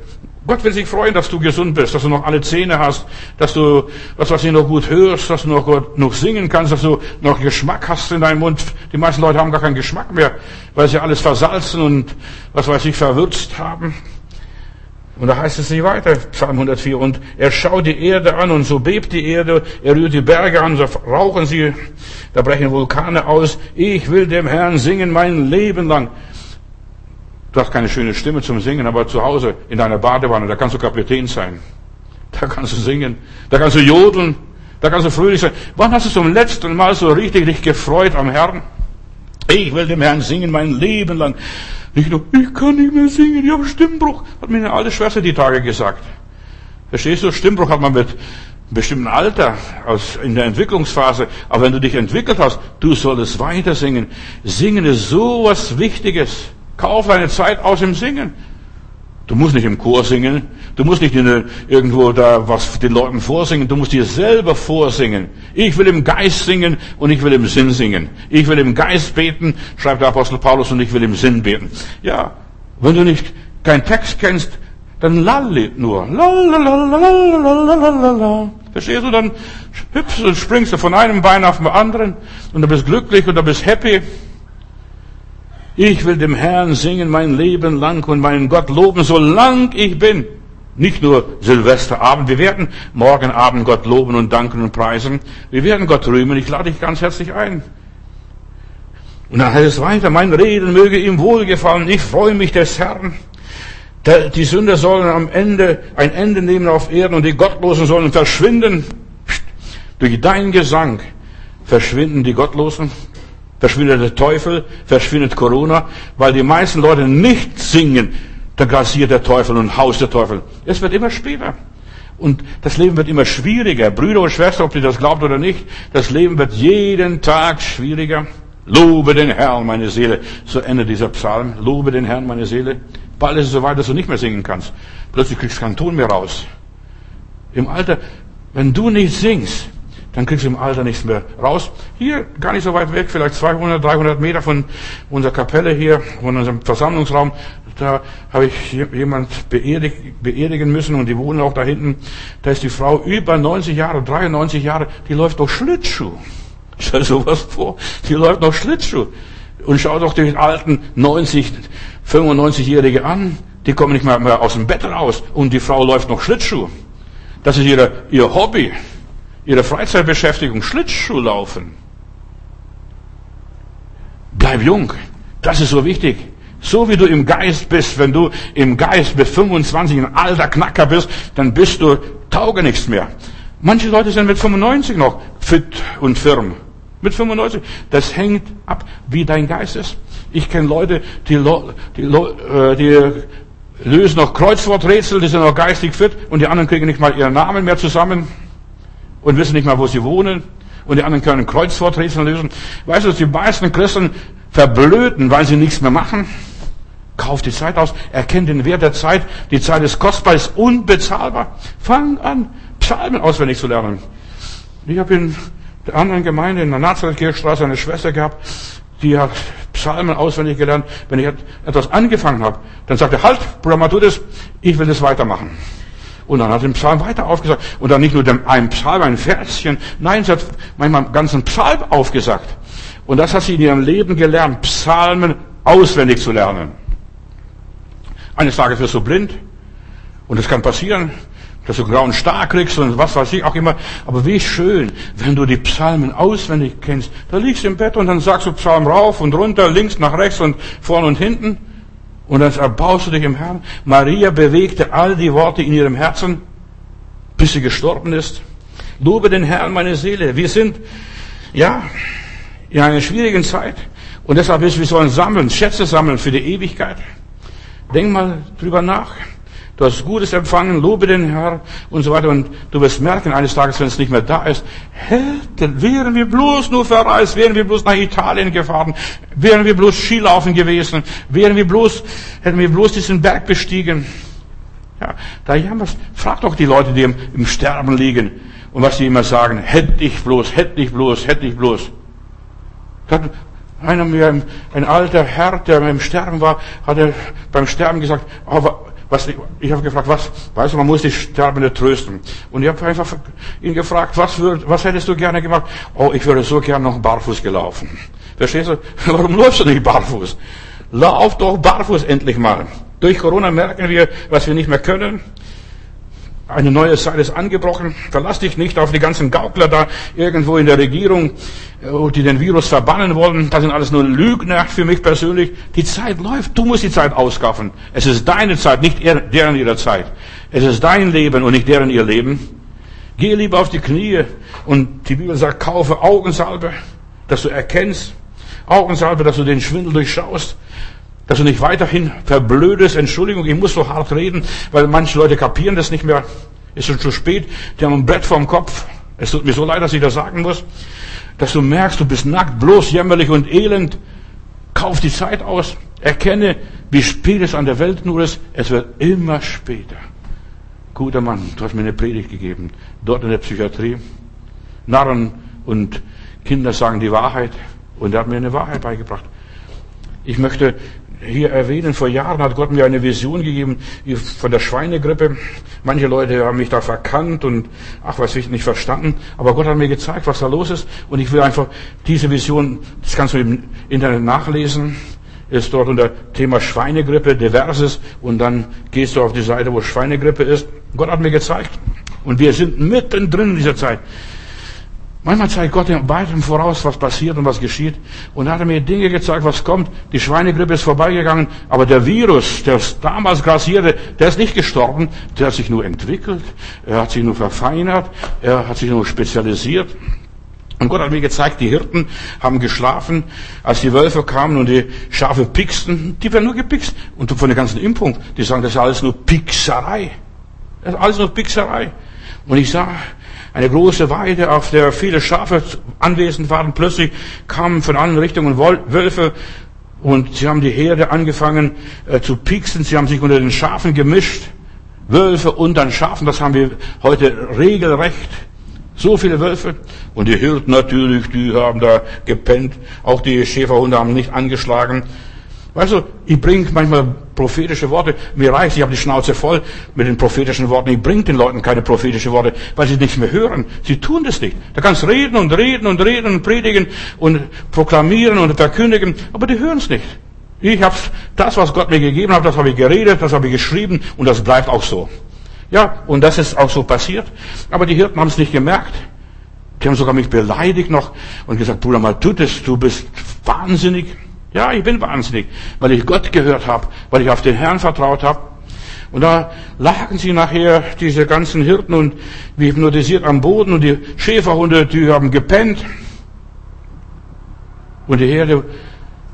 Gott will sich freuen, dass du gesund bist, dass du noch alle Zähne hast, dass du, was weiß ich, noch gut hörst, dass du noch gut, noch singen kannst, dass du noch Geschmack hast in deinem Mund. Die meisten Leute haben gar keinen Geschmack mehr, weil sie alles versalzen und, was weiß ich, verwürzt haben. Und da heißt es nicht weiter, Psalm 104, und er schaut die Erde an und so bebt die Erde, er rührt die Berge an, so rauchen sie, da brechen Vulkane aus. Ich will dem Herrn singen mein Leben lang. Du hast keine schöne Stimme zum Singen, aber zu Hause in deiner Badewanne, da kannst du Kapitän sein. Da kannst du singen, da kannst du jodeln, da kannst du fröhlich sein. Wann hast du zum letzten Mal so richtig dich gefreut am Herrn? Ich will dem Herrn singen mein Leben lang. Nicht nur, ich kann nicht mehr singen, ich habe Stimmbruch, hat mir eine alte Schwester die Tage gesagt. Verstehst du? Stimmbruch hat man mit bestimmten Alter, aus, in der Entwicklungsphase. Aber wenn du dich entwickelt hast, du solltest weiter singen. Singen ist so was Wichtiges. Kauf eine Zeit aus im Singen. Du musst nicht im Chor singen. Du musst nicht der, irgendwo da was den Leuten vorsingen. Du musst dir selber vorsingen. Ich will im Geist singen und ich will im Sinn singen. Ich will im Geist beten, schreibt der Apostel Paulus, und ich will im Sinn beten. Ja, wenn du nicht keinen Text kennst, dann lallet nur. Lalalala. Verstehst du? Dann hüpfst und springst du von einem Bein auf den anderen und du bist glücklich und du bist happy. Ich will dem Herrn singen mein Leben lang und meinen Gott loben, solang ich bin. Nicht nur Silvesterabend. Wir werden morgen Abend Gott loben und danken und preisen. Wir werden Gott rühmen. Ich lade dich ganz herzlich ein. Und dann heißt es weiter, mein Reden möge ihm wohlgefallen. Ich freue mich des Herrn. Die Sünder sollen am Ende ein Ende nehmen auf Erden und die Gottlosen sollen verschwinden. Durch deinen Gesang verschwinden die Gottlosen, verschwindet der Teufel, verschwindet Corona, weil die meisten Leute nicht singen, da grassiert der Teufel und haust der Teufel. Es wird immer später. Und das Leben wird immer schwieriger. Brüder und Schwestern, ob ihr das glaubt oder nicht, das Leben wird jeden Tag schwieriger. Lobe den Herrn, meine Seele. So endet dieser Psalm. Lobe den Herrn, meine Seele. Bald ist es so weit, dass du nicht mehr singen kannst. Plötzlich kriegst du keinen Ton mehr raus. Im Alter, wenn du nicht singst, dann kriegst du im Alter nichts mehr raus. Hier, gar nicht so weit weg, vielleicht 200, 300 Meter von unserer Kapelle hier, von unserem Versammlungsraum, da habe ich jemand beerdig, beerdigen müssen und die wohnen auch da hinten. Da ist die Frau über 90 Jahre, 93 Jahre, die läuft doch Schlittschuh. Stell dir sowas vor, die läuft noch Schlittschuh. Und schau doch die alten 90, 95-Jährige an, die kommen nicht mal mehr aus dem Bett raus und die Frau läuft noch Schlittschuh. Das ist ihre, ihr Hobby, ihre Freizeitbeschäftigung, Schlittschuh laufen. Bleib jung. Das ist so wichtig. So wie du im Geist bist, wenn du im Geist bis 25 ein alter Knacker bist, dann bist du tauge nichts mehr. Manche Leute sind mit 95 noch fit und firm. Mit 95. Das hängt ab, wie dein Geist ist. Ich kenne Leute, die, die, äh, die lösen noch Kreuzworträtsel, die sind noch geistig fit und die anderen kriegen nicht mal ihren Namen mehr zusammen und wissen nicht mal, wo sie wohnen und die anderen können Kreuzworträtsel lösen. Weißt du, die meisten Christen verblöden, weil sie nichts mehr machen? Kauf die Zeit aus, erkenn den Wert der Zeit. Die Zeit ist kostbar, ist unbezahlbar. Fang an, Psalmen auswendig zu lernen. Ich habe in der anderen Gemeinde in der Nazareth-Kirchstraße eine Schwester gehabt, die hat Psalmen auswendig gelernt. Wenn ich etwas angefangen habe, dann sagte halt, Bruder Matthäus, ich will das weitermachen. Und dann hat sie den Psalm weiter aufgesagt. Und dann nicht nur dem einen Psalm, ein Verschen. Nein, sie hat manchmal einen ganzen Psalm aufgesagt. Und das hat sie in ihrem Leben gelernt, Psalmen auswendig zu lernen. Eines Tages wirst du blind. Und es kann passieren dass du grauen Star kriegst und was weiß ich auch immer. Aber wie schön, wenn du die Psalmen auswendig kennst. Da liegst du im Bett und dann sagst du Psalm rauf und runter, links nach rechts und vorn und hinten. Und dann erbaust du dich im Herrn. Maria bewegte all die Worte in ihrem Herzen, bis sie gestorben ist. Lobe den Herrn, meine Seele. Wir sind, ja, in einer schwierigen Zeit. Und deshalb ist, wir sollen sammeln, Schätze sammeln für die Ewigkeit. Denk mal drüber nach. Du hast Gutes empfangen, lobe den Herr und so weiter. Und du wirst merken eines Tages, wenn es nicht mehr da ist, hätten, wären wir bloß nur verreist, wären wir bloß nach Italien gefahren, wären wir bloß Skilaufen gewesen, wären wir bloß, hätten wir bloß diesen Berg bestiegen. Ja, da jammerst, frag doch die Leute, die im, im Sterben liegen und was die immer sagen, hätte ich bloß, hätte ich bloß, hätte ich bloß. Dann, einer mir, ein alter Herr, der im Sterben war, hat er beim Sterben gesagt, aber was, ich habe gefragt, was, weißt du, man muss die Sterbende trösten. Und ich habe einfach ihn gefragt, was, würd, was hättest du gerne gemacht? Oh, ich würde so gerne noch barfuß gelaufen. Verstehst du? Warum läufst du nicht barfuß? Lauf doch barfuß endlich mal. Durch Corona merken wir, was wir nicht mehr können. Eine neue Zeit ist angebrochen. Verlass dich nicht auf die ganzen Gaukler da irgendwo in der Regierung, äh, die den Virus verbannen wollen. Das sind alles nur Lügner für mich persönlich. Die Zeit läuft. Du musst die Zeit auskaffen. Es ist deine Zeit, nicht deren ihrer Zeit. Es ist dein Leben und nicht deren ihr Leben. Geh lieber auf die Knie und die Bibel sagt, kaufe Augensalbe, dass du erkennst. Augensalbe, dass du den Schwindel durchschaust dass du nicht weiterhin verblödest. Entschuldigung, ich muss so hart reden, weil manche Leute kapieren das nicht mehr. ist schon zu spät, die haben ein Brett vorm Kopf. Es tut mir so leid, dass ich das sagen muss, dass du merkst, du bist nackt, bloß jämmerlich und elend. Kauf die Zeit aus. Erkenne, wie spät es an der Welt nur ist. Es wird immer später. Guter Mann, du hast mir eine Predigt gegeben. Dort in der Psychiatrie. Narren und Kinder sagen die Wahrheit. Und er hat mir eine Wahrheit beigebracht. Ich möchte hier erwähnen, vor Jahren hat Gott mir eine Vision gegeben von der Schweinegrippe. Manche Leute haben mich da verkannt und ach, was ich nicht verstanden. Aber Gott hat mir gezeigt, was da los ist. Und ich will einfach diese Vision, das kannst du im Internet nachlesen, ist dort unter Thema Schweinegrippe, diverses. Und dann gehst du auf die Seite, wo Schweinegrippe ist. Gott hat mir gezeigt. Und wir sind mittendrin in dieser Zeit. Manchmal zeigt Gott im Voraus, was passiert und was geschieht. Und er hat mir Dinge gezeigt, was kommt. Die Schweinegrippe ist vorbeigegangen, aber der Virus, der damals grassierte, der ist nicht gestorben, der hat sich nur entwickelt, er hat sich nur verfeinert, er hat sich nur spezialisiert. Und Gott hat mir gezeigt, die Hirten haben geschlafen, als die Wölfe kamen und die Schafe pixten, die werden nur gepikst. Und von der ganzen Impfung, die sagen, das ist alles nur Pixerei. Das ist alles nur Pixerei. Und ich sage, eine große Weide, auf der viele Schafe anwesend waren. Plötzlich kamen von allen Richtungen Wölfe und sie haben die Herde angefangen äh, zu pieksen. Sie haben sich unter den Schafen gemischt. Wölfe unter den Schafen, das haben wir heute regelrecht. So viele Wölfe. Und die Hirten natürlich, die haben da gepennt. Auch die Schäferhunde haben nicht angeschlagen. Weißt du, ich bringe manchmal prophetische Worte. Mir reicht, ich habe die Schnauze voll mit den prophetischen Worten. Ich bringe den Leuten keine prophetischen Worte, weil sie nichts mehr hören. Sie tun das nicht. Da kannst reden und reden und reden und predigen und proklamieren und verkündigen, aber die hören es nicht. Ich habe das, was Gott mir gegeben hat, das habe ich geredet, das habe ich geschrieben und das bleibt auch so. Ja, und das ist auch so passiert. Aber die Hirten haben es nicht gemerkt. Die haben sogar mich beleidigt noch und gesagt, Bruder Maltutis, du bist wahnsinnig. Ja, ich bin wahnsinnig, weil ich Gott gehört habe, weil ich auf den Herrn vertraut habe. Und da lagen sie nachher, diese ganzen Hirten und wie hypnotisiert am Boden und die Schäferhunde, die haben gepennt. Und die Herde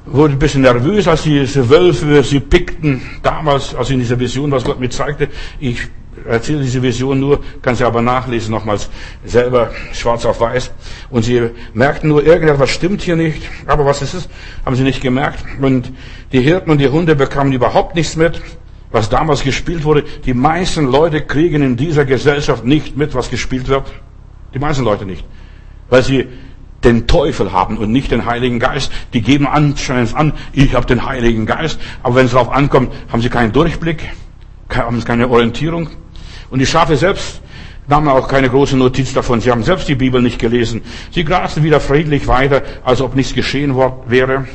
wurde ein bisschen nervös, als diese Wölfe sie pickten. Damals, also in dieser Vision, was Gott mir zeigte. Ich erzähle diese Vision nur, kann sie aber nachlesen, nochmals selber schwarz auf weiß. Und sie merkten nur, irgendetwas stimmt hier nicht. Aber was ist es? Haben sie nicht gemerkt. Und die Hirten und die Hunde bekamen überhaupt nichts mit, was damals gespielt wurde. Die meisten Leute kriegen in dieser Gesellschaft nicht mit, was gespielt wird. Die meisten Leute nicht. Weil sie den Teufel haben und nicht den Heiligen Geist. Die geben anscheinend an, ich habe den Heiligen Geist. Aber wenn es darauf ankommt, haben sie keinen Durchblick, haben keine Orientierung. Und die Schafe selbst nahmen auch keine große Notiz davon. Sie haben selbst die Bibel nicht gelesen. Sie grasten wieder friedlich weiter, als ob nichts geschehen wäre.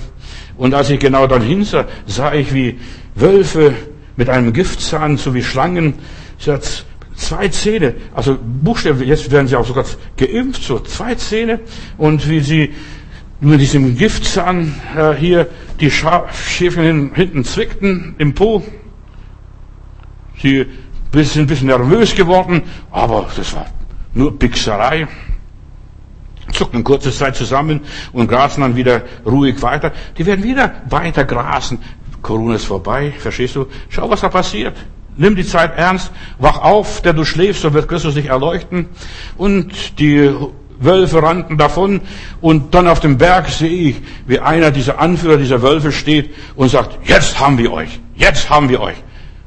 Und als ich genau dann hinsah, sah ich, wie Wölfe mit einem Giftzahn, so wie Schlangen, sie hat zwei Zähne, also buchstäblich, jetzt werden sie auch sogar geimpft, so zwei Zähne, und wie sie mit diesem Giftzahn äh, hier die Schäfchen hinten zwickten im Po. Sie sind ein bisschen nervös geworden, aber das war nur Pixerei. Zuckten kurze Zeit zusammen und grasen dann wieder ruhig weiter. Die werden wieder weiter grasen. Corona ist vorbei, verstehst du? Schau, was da passiert. Nimm die Zeit ernst, wach auf, der du schläfst, so wird Christus dich erleuchten. Und die Wölfe rannten davon und dann auf dem Berg sehe ich, wie einer dieser Anführer dieser Wölfe steht und sagt, jetzt haben wir euch, jetzt haben wir euch.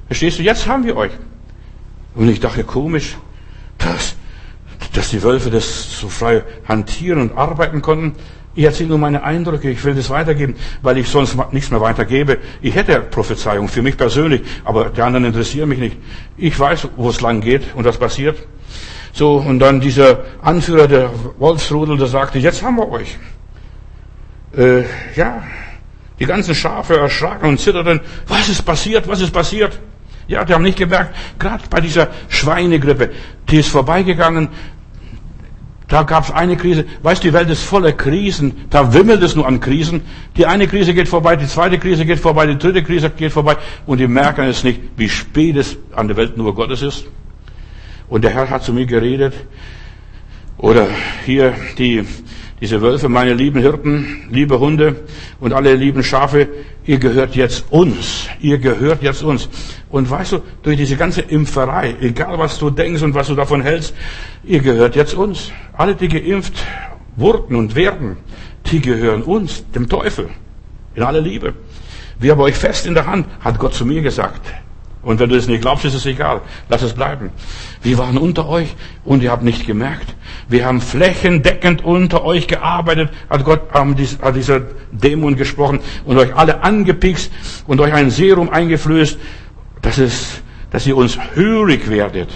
Verstehst du, jetzt haben wir euch. Und ich dachte, komisch, dass, dass die Wölfe das so frei hantieren und arbeiten konnten. Ich erzähle nur meine Eindrücke, ich will das weitergeben, weil ich sonst nichts mehr weitergebe. Ich hätte Prophezeiung für mich persönlich, aber die anderen interessieren mich nicht. Ich weiß, wo es lang geht und was passiert. So, und dann dieser Anführer der Wolfsrudel, der sagte, jetzt haben wir euch. Äh, ja, die ganzen Schafe erschraken und zitterten. Was ist passiert? Was ist passiert? Ja, die haben nicht gemerkt, gerade bei dieser Schweinegrippe, die ist vorbeigegangen. Da gab es eine Krise. Weißt du, die Welt ist voller Krisen. Da wimmelt es nur an Krisen. Die eine Krise geht vorbei, die zweite Krise geht vorbei, die dritte Krise geht vorbei. Und die merken es nicht, wie spät es an der Welt nur Gottes ist. Und der Herr hat zu mir geredet. Oder hier die, diese Wölfe, meine lieben Hirten, liebe Hunde und alle lieben Schafe, ihr gehört jetzt uns. Ihr gehört jetzt uns. Und weißt du, durch diese ganze Impferei, egal was du denkst und was du davon hältst, ihr gehört jetzt uns. Alle, die geimpft wurden und werden, die gehören uns, dem Teufel. In aller Liebe. Wir haben euch fest in der Hand, hat Gott zu mir gesagt. Und wenn du es nicht glaubst, ist es egal. Lass es bleiben. Wir waren unter euch und ihr habt nicht gemerkt. Wir haben flächendeckend unter euch gearbeitet, hat Gott hat dieser Dämon gesprochen und euch alle angepikst und euch ein Serum eingeflößt, dass es, dass ihr uns hörig werdet.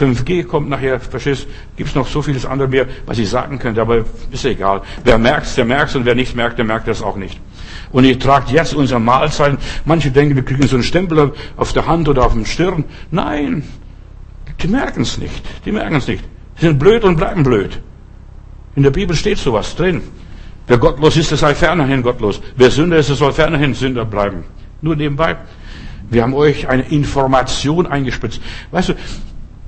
5G kommt nachher, verstehst, gibt's noch so vieles andere mehr, was ich sagen könnte, aber ist egal. Wer merkt's, der merkt's und wer nicht merkt, der merkt das auch nicht. Und ihr tragt jetzt unsere Mahlzeiten. Manche denken, wir kriegen so einen Stempel auf der Hand oder auf dem Stirn. Nein, die merken es nicht. Die merken es nicht. Sie sind blöd und bleiben blöd. In der Bibel steht sowas drin. Wer gottlos ist, der sei fernerhin gottlos. Wer Sünder ist, der soll fernerhin Sünder bleiben. Nur nebenbei. Wir haben euch eine Information eingespritzt. Weißt du,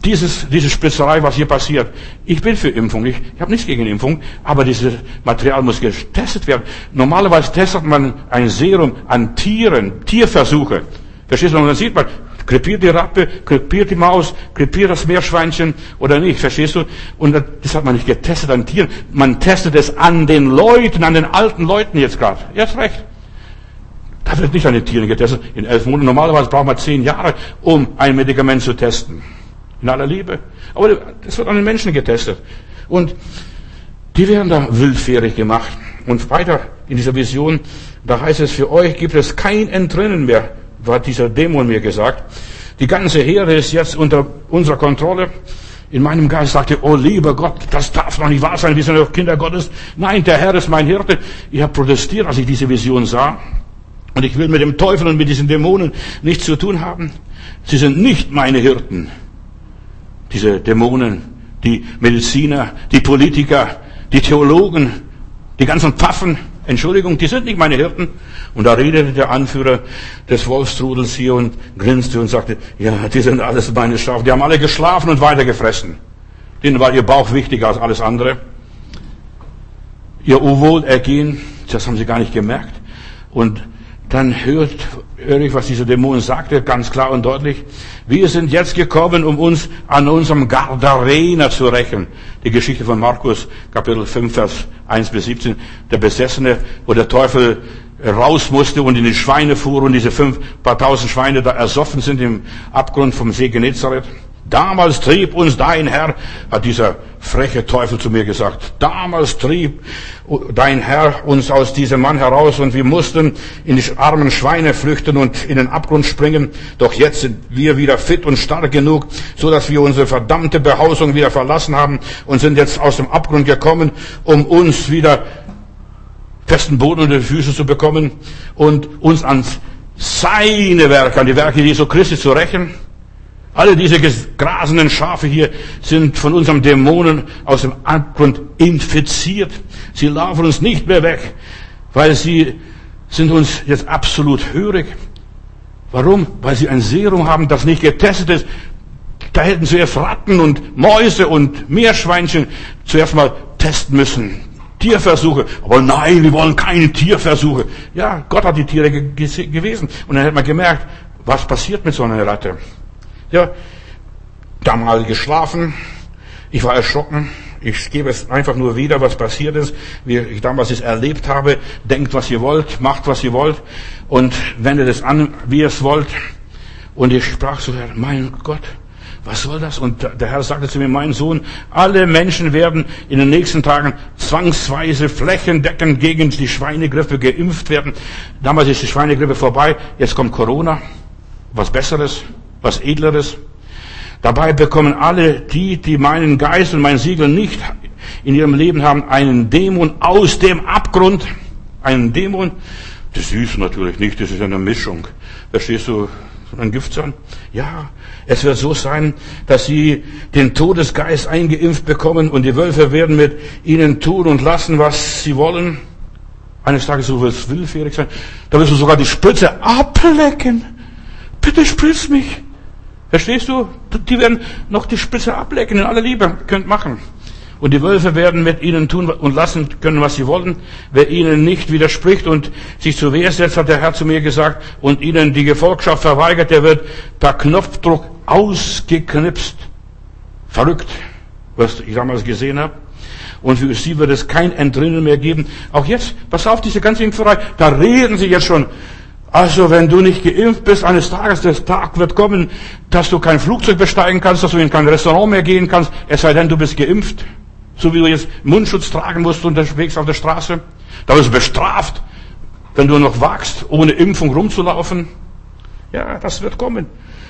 dieses, diese Spitzerei, was hier passiert. Ich bin für Impfung. Ich, ich habe nichts gegen Impfung, aber dieses Material muss getestet werden. Normalerweise testet man ein Serum an Tieren, Tierversuche. Verstehst du? Und dann sieht man, krepiert die Ratte, krepiert die Maus, krepiert das Meerschweinchen oder nicht. Verstehst du? Und das hat man nicht getestet an Tieren. Man testet es an den Leuten, an den alten Leuten jetzt gerade. Jetzt recht. Da wird nicht an den Tieren getestet. In elf Monaten. Normalerweise braucht man zehn Jahre, um ein Medikament zu testen. In aller Liebe. Aber das wird an den Menschen getestet. Und die werden da willfährig gemacht. Und weiter in dieser Vision, da heißt es, für euch gibt es kein Entrinnen mehr, hat dieser Dämon mir gesagt. Die ganze Heere ist jetzt unter unserer Kontrolle. In meinem Geist sagte, oh lieber Gott, das darf doch nicht wahr sein, wir sind doch Kinder Gottes. Nein, der Herr ist mein Hirte. Ich habe protestiert, als ich diese Vision sah. Und ich will mit dem Teufel und mit diesen Dämonen nichts zu tun haben. Sie sind nicht meine Hirten diese Dämonen, die Mediziner, die Politiker, die Theologen, die ganzen Pfaffen, Entschuldigung, die sind nicht meine Hirten. Und da redete der Anführer des Wolfstrudels hier und grinste und sagte, ja, die sind alles meine Schafe. Die haben alle geschlafen und weitergefressen. Denen war ihr Bauch wichtiger als alles andere. Ihr Wohlergehen, das haben sie gar nicht gemerkt. Und dann hört, höre ich, was dieser Dämon sagte, ganz klar und deutlich. Wir sind jetzt gekommen, um uns an unserem Gardarener zu rächen. Die Geschichte von Markus, Kapitel 5, Vers 1 bis 17. Der Besessene, wo der Teufel raus musste und in die Schweine fuhr und diese fünf paar tausend Schweine da ersoffen sind im Abgrund vom See Genezareth. Damals trieb uns dein Herr, hat dieser freche Teufel zu mir gesagt, damals trieb dein Herr uns aus diesem Mann heraus und wir mussten in die armen Schweine flüchten und in den Abgrund springen. Doch jetzt sind wir wieder fit und stark genug, so dass wir unsere verdammte Behausung wieder verlassen haben und sind jetzt aus dem Abgrund gekommen, um uns wieder festen Boden unter die Füße zu bekommen und uns an seine Werke, an die Werke Jesu Christi zu rächen. Alle diese grasenden Schafe hier sind von unserem Dämonen aus dem Abgrund infiziert. Sie laufen uns nicht mehr weg, weil sie sind uns jetzt absolut hörig. Warum? Weil sie ein Serum haben, das nicht getestet ist. Da hätten sie erst Ratten und Mäuse und Meerschweinchen zuerst mal testen müssen. Tierversuche. Aber nein, wir wollen keine Tierversuche. Ja, Gott hat die Tiere gewesen. Und dann hat man gemerkt, was passiert mit so einer Ratte. Ja, damals geschlafen. Ich war erschrocken. Ich gebe es einfach nur wieder, was passiert ist, wie ich damals es erlebt habe. Denkt, was ihr wollt, macht, was ihr wollt und wendet es an, wie ihr es wollt. Und ich sprach so, mein Gott, was soll das? Und der Herr sagte zu mir, mein Sohn, alle Menschen werden in den nächsten Tagen zwangsweise flächendeckend gegen die Schweinegrippe geimpft werden. Damals ist die Schweinegrippe vorbei, jetzt kommt Corona, was Besseres was Edleres. Dabei bekommen alle die, die meinen Geist und mein Siegel nicht in ihrem Leben haben, einen Dämon aus dem Abgrund. Einen Dämon. Das ist natürlich nicht, das ist eine Mischung. Verstehst du, ein Gift sein? Ja, es wird so sein, dass sie den Todesgeist eingeimpft bekommen und die Wölfe werden mit ihnen tun und lassen, was sie wollen. Eines Tages so wird es willfährig sein. Da wirst du sogar die Spritze ablecken. Bitte spritz mich. Verstehst du? Die werden noch die Spitze ablecken in aller Liebe. Könnt machen. Und die Wölfe werden mit ihnen tun und lassen können, was sie wollen. Wer ihnen nicht widerspricht und sich zur Wehr setzt, hat der Herr zu mir gesagt, und ihnen die Gefolgschaft verweigert, der wird per Knopfdruck ausgeknipst. Verrückt, was ich damals gesehen habe. Und für sie wird es kein Entrinnen mehr geben. Auch jetzt, pass auf, diese ganze Impferei, da reden sie jetzt schon. Also wenn du nicht geimpft bist, eines Tages, der Tag wird kommen, dass du kein Flugzeug besteigen kannst, dass du in kein Restaurant mehr gehen kannst, es sei denn, du bist geimpft. So wie du jetzt Mundschutz tragen musst unterwegs auf der Straße. Da wirst du bestraft, wenn du noch wagst, ohne Impfung rumzulaufen. Ja, das wird kommen.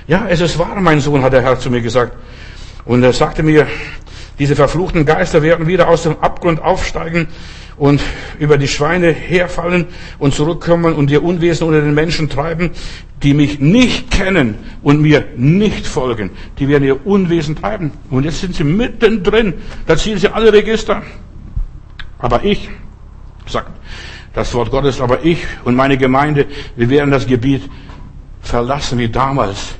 Ja, es ist wahr, mein Sohn, hat der Herr zu mir gesagt. Und er sagte mir, diese verfluchten Geister werden wieder aus dem Abgrund aufsteigen und über die Schweine herfallen und zurückkommen und ihr Unwesen unter den Menschen treiben, die mich nicht kennen und mir nicht folgen. Die werden ihr Unwesen treiben. Und jetzt sind sie mittendrin. Da ziehen sie alle Register. Aber ich, sagt das Wort Gottes, aber ich und meine Gemeinde, wir werden das Gebiet verlassen wie damals.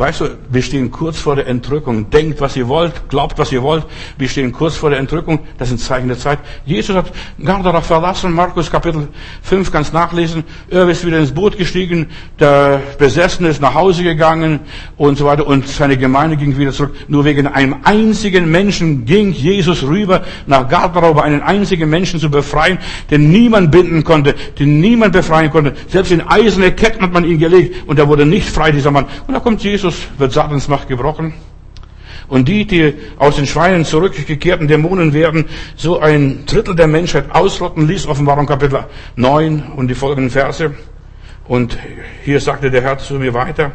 Weißt du, wir stehen kurz vor der Entrückung. Denkt, was ihr wollt, glaubt, was ihr wollt. Wir stehen kurz vor der Entrückung. Das sind Zeichen der Zeit. Jesus hat Gardara verlassen. Markus Kapitel 5 kannst nachlesen. Er ist wieder ins Boot gestiegen. Der Besessene ist nach Hause gegangen und so weiter. Und seine Gemeinde ging wieder zurück. Nur wegen einem einzigen Menschen ging Jesus rüber nach Gardara, um einen einzigen Menschen zu befreien, den niemand binden konnte, den niemand befreien konnte. Selbst in eiserne Ketten hat man ihn gelegt und er wurde nicht frei, dieser Mann. Und da kommt Jesus Christus wird Satans Macht gebrochen. Und die, die aus den Schweinen zurückgekehrten Dämonen werden, so ein Drittel der Menschheit ausrotten ließ, Offenbarung Kapitel 9 und die folgenden Verse. Und hier sagte der Herr zu mir weiter,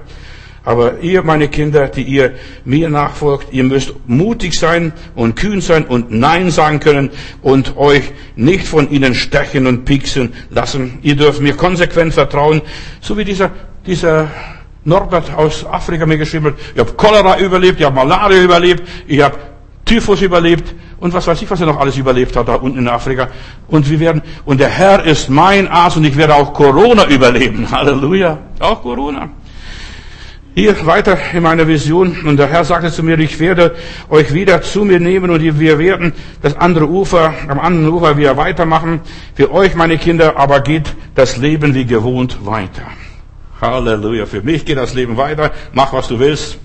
aber ihr, meine Kinder, die ihr mir nachfolgt, ihr müsst mutig sein und kühn sein und Nein sagen können und euch nicht von ihnen stechen und pieksen lassen. Ihr dürft mir konsequent vertrauen, so wie dieser, dieser Norbert aus Afrika mir geschrieben hat, ich habe Cholera überlebt, ich habe Malaria überlebt, ich habe Typhus überlebt und was weiß ich, was er noch alles überlebt hat da unten in Afrika. Und wir werden, und der Herr ist mein Arzt und ich werde auch Corona überleben. Halleluja. Auch Corona. Hier weiter in meiner Vision und der Herr sagte zu mir, ich werde euch wieder zu mir nehmen und wir werden das andere Ufer, am anderen Ufer wieder weitermachen. Für euch, meine Kinder, aber geht das Leben wie gewohnt weiter. Halleluja. Für mich geht das Leben weiter. Mach, was du willst.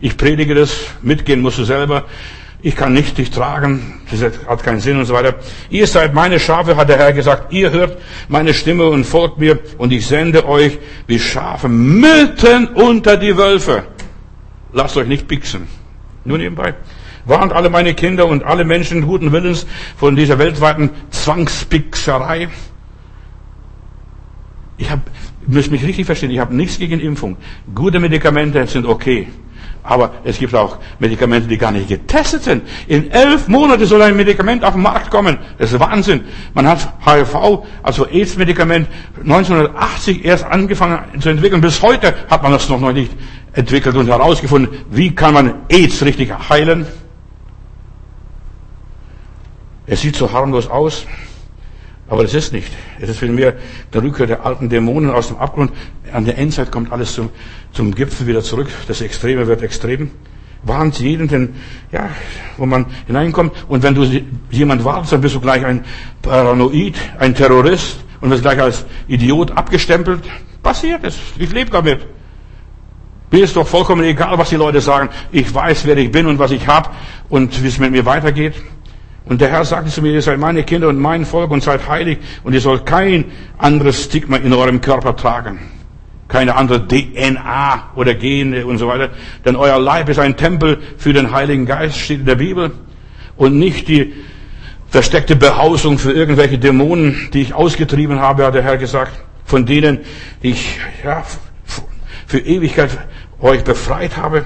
Ich predige das. Mitgehen musst du selber. Ich kann nicht dich tragen. Das hat keinen Sinn und so weiter. Ihr seid meine Schafe, hat der Herr gesagt. Ihr hört meine Stimme und folgt mir und ich sende euch wie Schafe mitten unter die Wölfe. Lasst euch nicht pixen. Nur nebenbei. Warnt alle meine Kinder und alle Menschen guten Willens von dieser weltweiten Zwangspixerei. Ich habe müsst mich richtig verstehen, ich habe nichts gegen Impfung. Gute Medikamente sind okay. Aber es gibt auch Medikamente, die gar nicht getestet sind. In elf Monaten soll ein Medikament auf den Markt kommen. Das ist Wahnsinn. Man hat HIV, also AIDS-Medikament, 1980 erst angefangen zu entwickeln. Bis heute hat man das noch nicht entwickelt und herausgefunden, wie kann man AIDS richtig heilen. Es sieht so harmlos aus. Aber das ist nicht. Es ist vielmehr der Rückkehr der alten Dämonen aus dem Abgrund. An der Endzeit kommt alles zum, zum Gipfel wieder zurück. Das Extreme wird extrem. Warnt jeden, denn, ja, wo man hineinkommt. Und wenn du jemand warnst, dann bist du gleich ein Paranoid, ein Terrorist und wirst gleich als Idiot abgestempelt. Passiert es. Ich lebe damit. Mir ist doch vollkommen egal, was die Leute sagen. Ich weiß, wer ich bin und was ich habe und wie es mit mir weitergeht. Und der Herr sagte zu mir, ihr seid meine Kinder und mein Volk und seid heilig und ihr sollt kein anderes Stigma in eurem Körper tragen. Keine andere DNA oder Gene und so weiter. Denn euer Leib ist ein Tempel für den Heiligen Geist, steht in der Bibel. Und nicht die versteckte Behausung für irgendwelche Dämonen, die ich ausgetrieben habe, hat der Herr gesagt. Von denen, ich ja, für Ewigkeit euch befreit habe.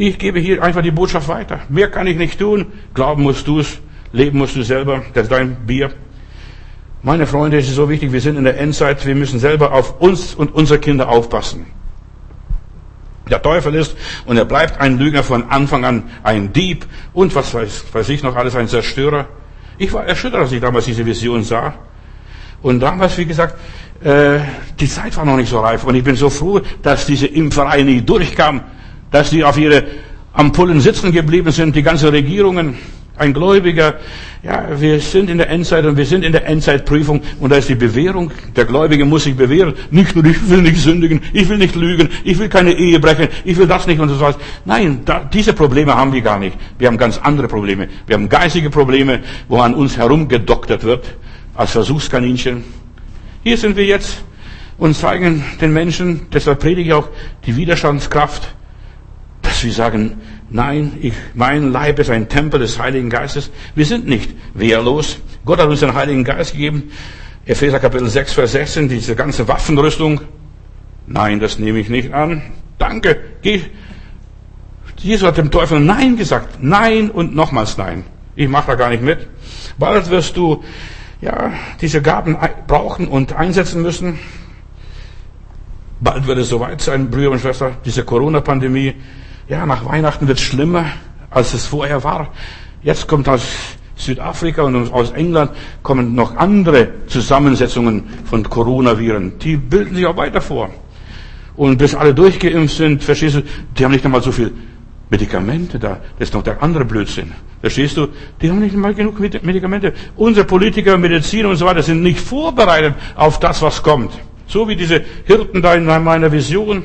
Ich gebe hier einfach die Botschaft weiter. Mehr kann ich nicht tun. Glauben musst du es. Leben musst du selber. Das ist dein Bier. Meine Freunde, es ist so wichtig. Wir sind in der Endzeit. Wir müssen selber auf uns und unsere Kinder aufpassen. Der Teufel ist und er bleibt ein Lügner von Anfang an, ein Dieb und was weiß, weiß ich noch alles, ein Zerstörer. Ich war erschüttert, als ich damals diese Vision sah. Und damals, wie gesagt, äh, die Zeit war noch nicht so reif. Und ich bin so froh, dass diese Impferei nicht durchkam dass sie auf ihre am Pullen sitzen geblieben sind, die ganzen Regierungen, ein Gläubiger, ja, wir sind in der Endzeit und wir sind in der Endzeitprüfung und da ist die Bewährung. Der Gläubige muss sich bewähren. Nicht nur, ich will nicht sündigen, ich will nicht lügen, ich will keine Ehe brechen, ich will das nicht und so was. Nein, da, diese Probleme haben wir gar nicht. Wir haben ganz andere Probleme. Wir haben geistige Probleme, wo an uns herumgedoktert wird, als Versuchskaninchen. Hier sind wir jetzt und zeigen den Menschen, deshalb predige ich auch die Widerstandskraft, wir sagen, nein, ich, mein Leib ist ein Tempel des Heiligen Geistes. Wir sind nicht wehrlos. Gott hat uns den Heiligen Geist gegeben. Epheser Kapitel 6, Vers 16, diese ganze Waffenrüstung. Nein, das nehme ich nicht an. Danke, geh. Jesus hat dem Teufel Nein gesagt. Nein und nochmals Nein. Ich mache da gar nicht mit. Bald wirst du, ja, diese Gaben brauchen und einsetzen müssen. Bald wird es soweit sein, Brüder und Schwestern, diese Corona-Pandemie ja, nach Weihnachten wird es schlimmer, als es vorher war. Jetzt kommt aus Südafrika und aus England kommen noch andere Zusammensetzungen von Coronaviren. Die bilden sich auch weiter vor. Und bis alle durchgeimpft sind, verstehst du, die haben nicht einmal so viel Medikamente da. Das ist noch der andere Blödsinn. Verstehst du? Die haben nicht einmal genug Medikamente. Unsere Politiker, Mediziner und so weiter sind nicht vorbereitet auf das, was kommt. So wie diese Hirten da in meiner Vision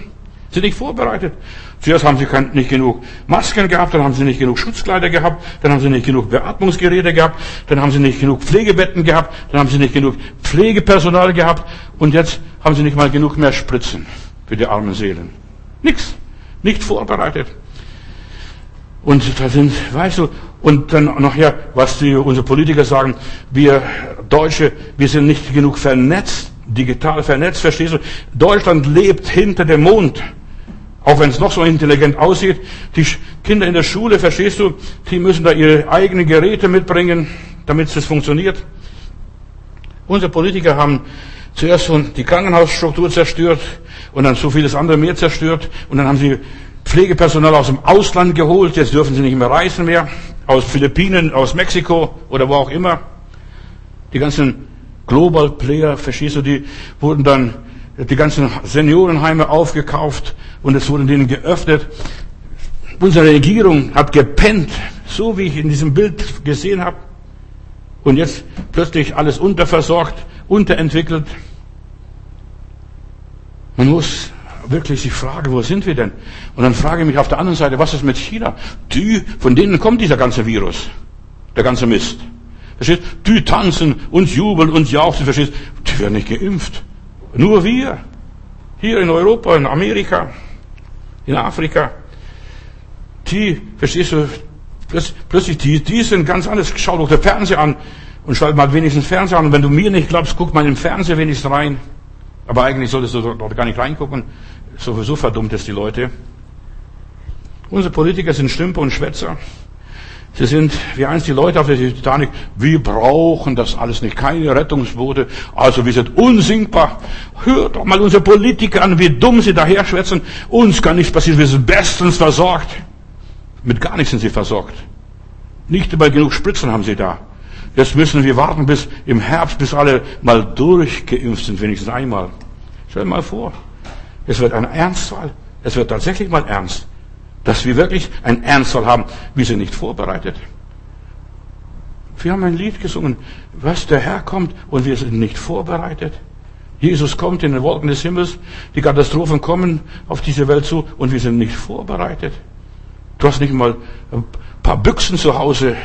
sind nicht vorbereitet. Zuerst haben sie nicht genug Masken gehabt, dann haben sie nicht genug Schutzkleider gehabt, dann haben sie nicht genug Beatmungsgeräte gehabt, dann haben sie nicht genug Pflegebetten gehabt, dann haben sie nicht genug Pflegepersonal gehabt und jetzt haben sie nicht mal genug mehr Spritzen für die armen Seelen. Nix. Nicht vorbereitet. Und da sind, weißt du, und dann ja, was die, unsere Politiker sagen, wir Deutsche, wir sind nicht genug vernetzt, digital vernetzt, verstehst du? Deutschland lebt hinter dem Mond. Auch wenn es noch so intelligent aussieht, die Kinder in der Schule, verstehst du, die müssen da ihre eigenen Geräte mitbringen, damit es funktioniert. Unsere Politiker haben zuerst die Krankenhausstruktur zerstört und dann so vieles andere mehr zerstört und dann haben sie Pflegepersonal aus dem Ausland geholt, jetzt dürfen sie nicht mehr reisen mehr, aus Philippinen, aus Mexiko oder wo auch immer. Die ganzen Global Player, verstehst du, die wurden dann die ganzen Seniorenheime aufgekauft und es wurde denen geöffnet. Unsere Regierung hat gepennt, so wie ich in diesem Bild gesehen habe. Und jetzt plötzlich alles unterversorgt, unterentwickelt. Man muss wirklich sich fragen, wo sind wir denn? Und dann frage ich mich auf der anderen Seite, was ist mit China? Die, von denen kommt dieser ganze Virus, der ganze Mist. Verstehst? Die tanzen und jubeln und jauchzen, verstehst? Die werden nicht geimpft. Nur wir. Hier in Europa, in Amerika, in Afrika. Die, verstehst du, plötzlich, die, die sind ganz anders. Schau doch der Fernseher an und schalt mal wenigstens Fernseher an. Und wenn du mir nicht glaubst, guck mal im Fernseher wenigstens rein. Aber eigentlich solltest du dort gar nicht reingucken. Sowieso verdummt es die Leute. Unsere Politiker sind Stümper und Schwätzer. Sie sind wie einst die Leute auf der Titanic. Wir brauchen das alles nicht. Keine Rettungsboote. Also wir sind unsinkbar. Hört doch mal unsere Politiker an, wie dumm sie daher schwätzen. Uns kann nichts passieren. Wir sind bestens versorgt. Mit gar nichts sind sie versorgt. Nicht einmal genug Spritzen haben sie da. Jetzt müssen wir warten bis im Herbst, bis alle mal durchgeimpft sind, wenigstens einmal. Stell dir mal vor. Es wird ein Ernstfall. Es wird tatsächlich mal ernst. Dass wir wirklich ein Ernstfall haben. Wir sind nicht vorbereitet. Wir haben ein Lied gesungen, was der Herr kommt und wir sind nicht vorbereitet. Jesus kommt in den Wolken des Himmels, die Katastrophen kommen auf diese Welt zu und wir sind nicht vorbereitet. Du hast nicht mal ein paar Büchsen zu Hause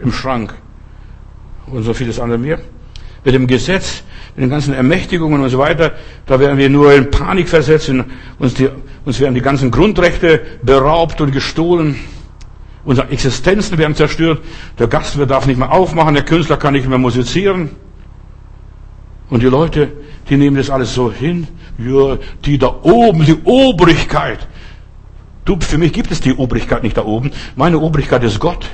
im Schrank und so vieles andere mehr. Mit dem Gesetz mit den ganzen Ermächtigungen und so weiter, da werden wir nur in Panik versetzt, uns, die, uns werden die ganzen Grundrechte beraubt und gestohlen, unsere Existenzen werden zerstört, der Gastwirt darf nicht mehr aufmachen, der Künstler kann nicht mehr musizieren. Und die Leute, die nehmen das alles so hin, ja, die da oben, die Obrigkeit. Du, für mich gibt es die Obrigkeit nicht da oben. Meine Obrigkeit ist Gott.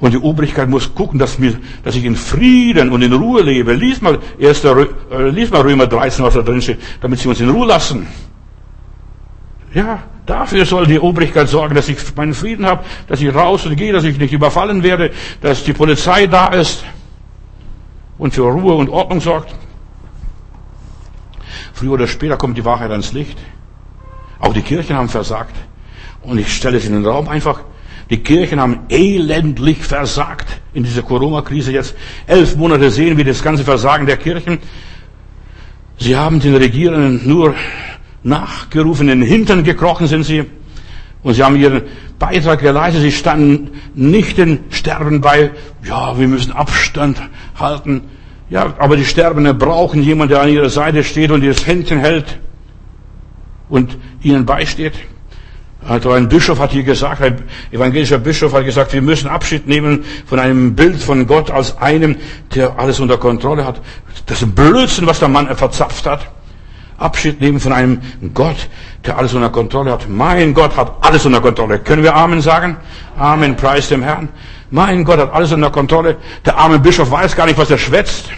Und die Obrigkeit muss gucken, dass, mir, dass ich in Frieden und in Ruhe lebe. Lies mal, 1. Rö, äh, lies mal Römer 13, was da drin steht, damit sie uns in Ruhe lassen. Ja, dafür soll die Obrigkeit sorgen, dass ich meinen Frieden habe, dass ich raus und gehe, dass ich nicht überfallen werde, dass die Polizei da ist und für Ruhe und Ordnung sorgt. Früher oder später kommt die Wahrheit ans Licht. Auch die Kirchen haben versagt. Und ich stelle es in den Raum einfach. Die Kirchen haben elendlich versagt in dieser Corona-Krise jetzt. Elf Monate sehen wir das ganze Versagen der Kirchen. Sie haben den Regierenden nur nachgerufen, in den Hintern gekrochen sind sie. Und sie haben ihren Beitrag geleistet. Sie standen nicht den Sterben bei. Ja, wir müssen Abstand halten. Ja, aber die Sterbenden brauchen jemanden, der an ihrer Seite steht und ihr Händchen hält und ihnen beisteht. Also ein Bischof hat hier gesagt, ein evangelischer Bischof hat gesagt, wir müssen Abschied nehmen von einem Bild von Gott als einem, der alles unter Kontrolle hat. Das Blödsinn, was der Mann verzapft hat. Abschied nehmen von einem Gott, der alles unter Kontrolle hat. Mein Gott hat alles unter Kontrolle. Können wir Amen sagen? Amen, preis dem Herrn. Mein Gott hat alles unter Kontrolle. Der arme Bischof weiß gar nicht, was er schwätzt.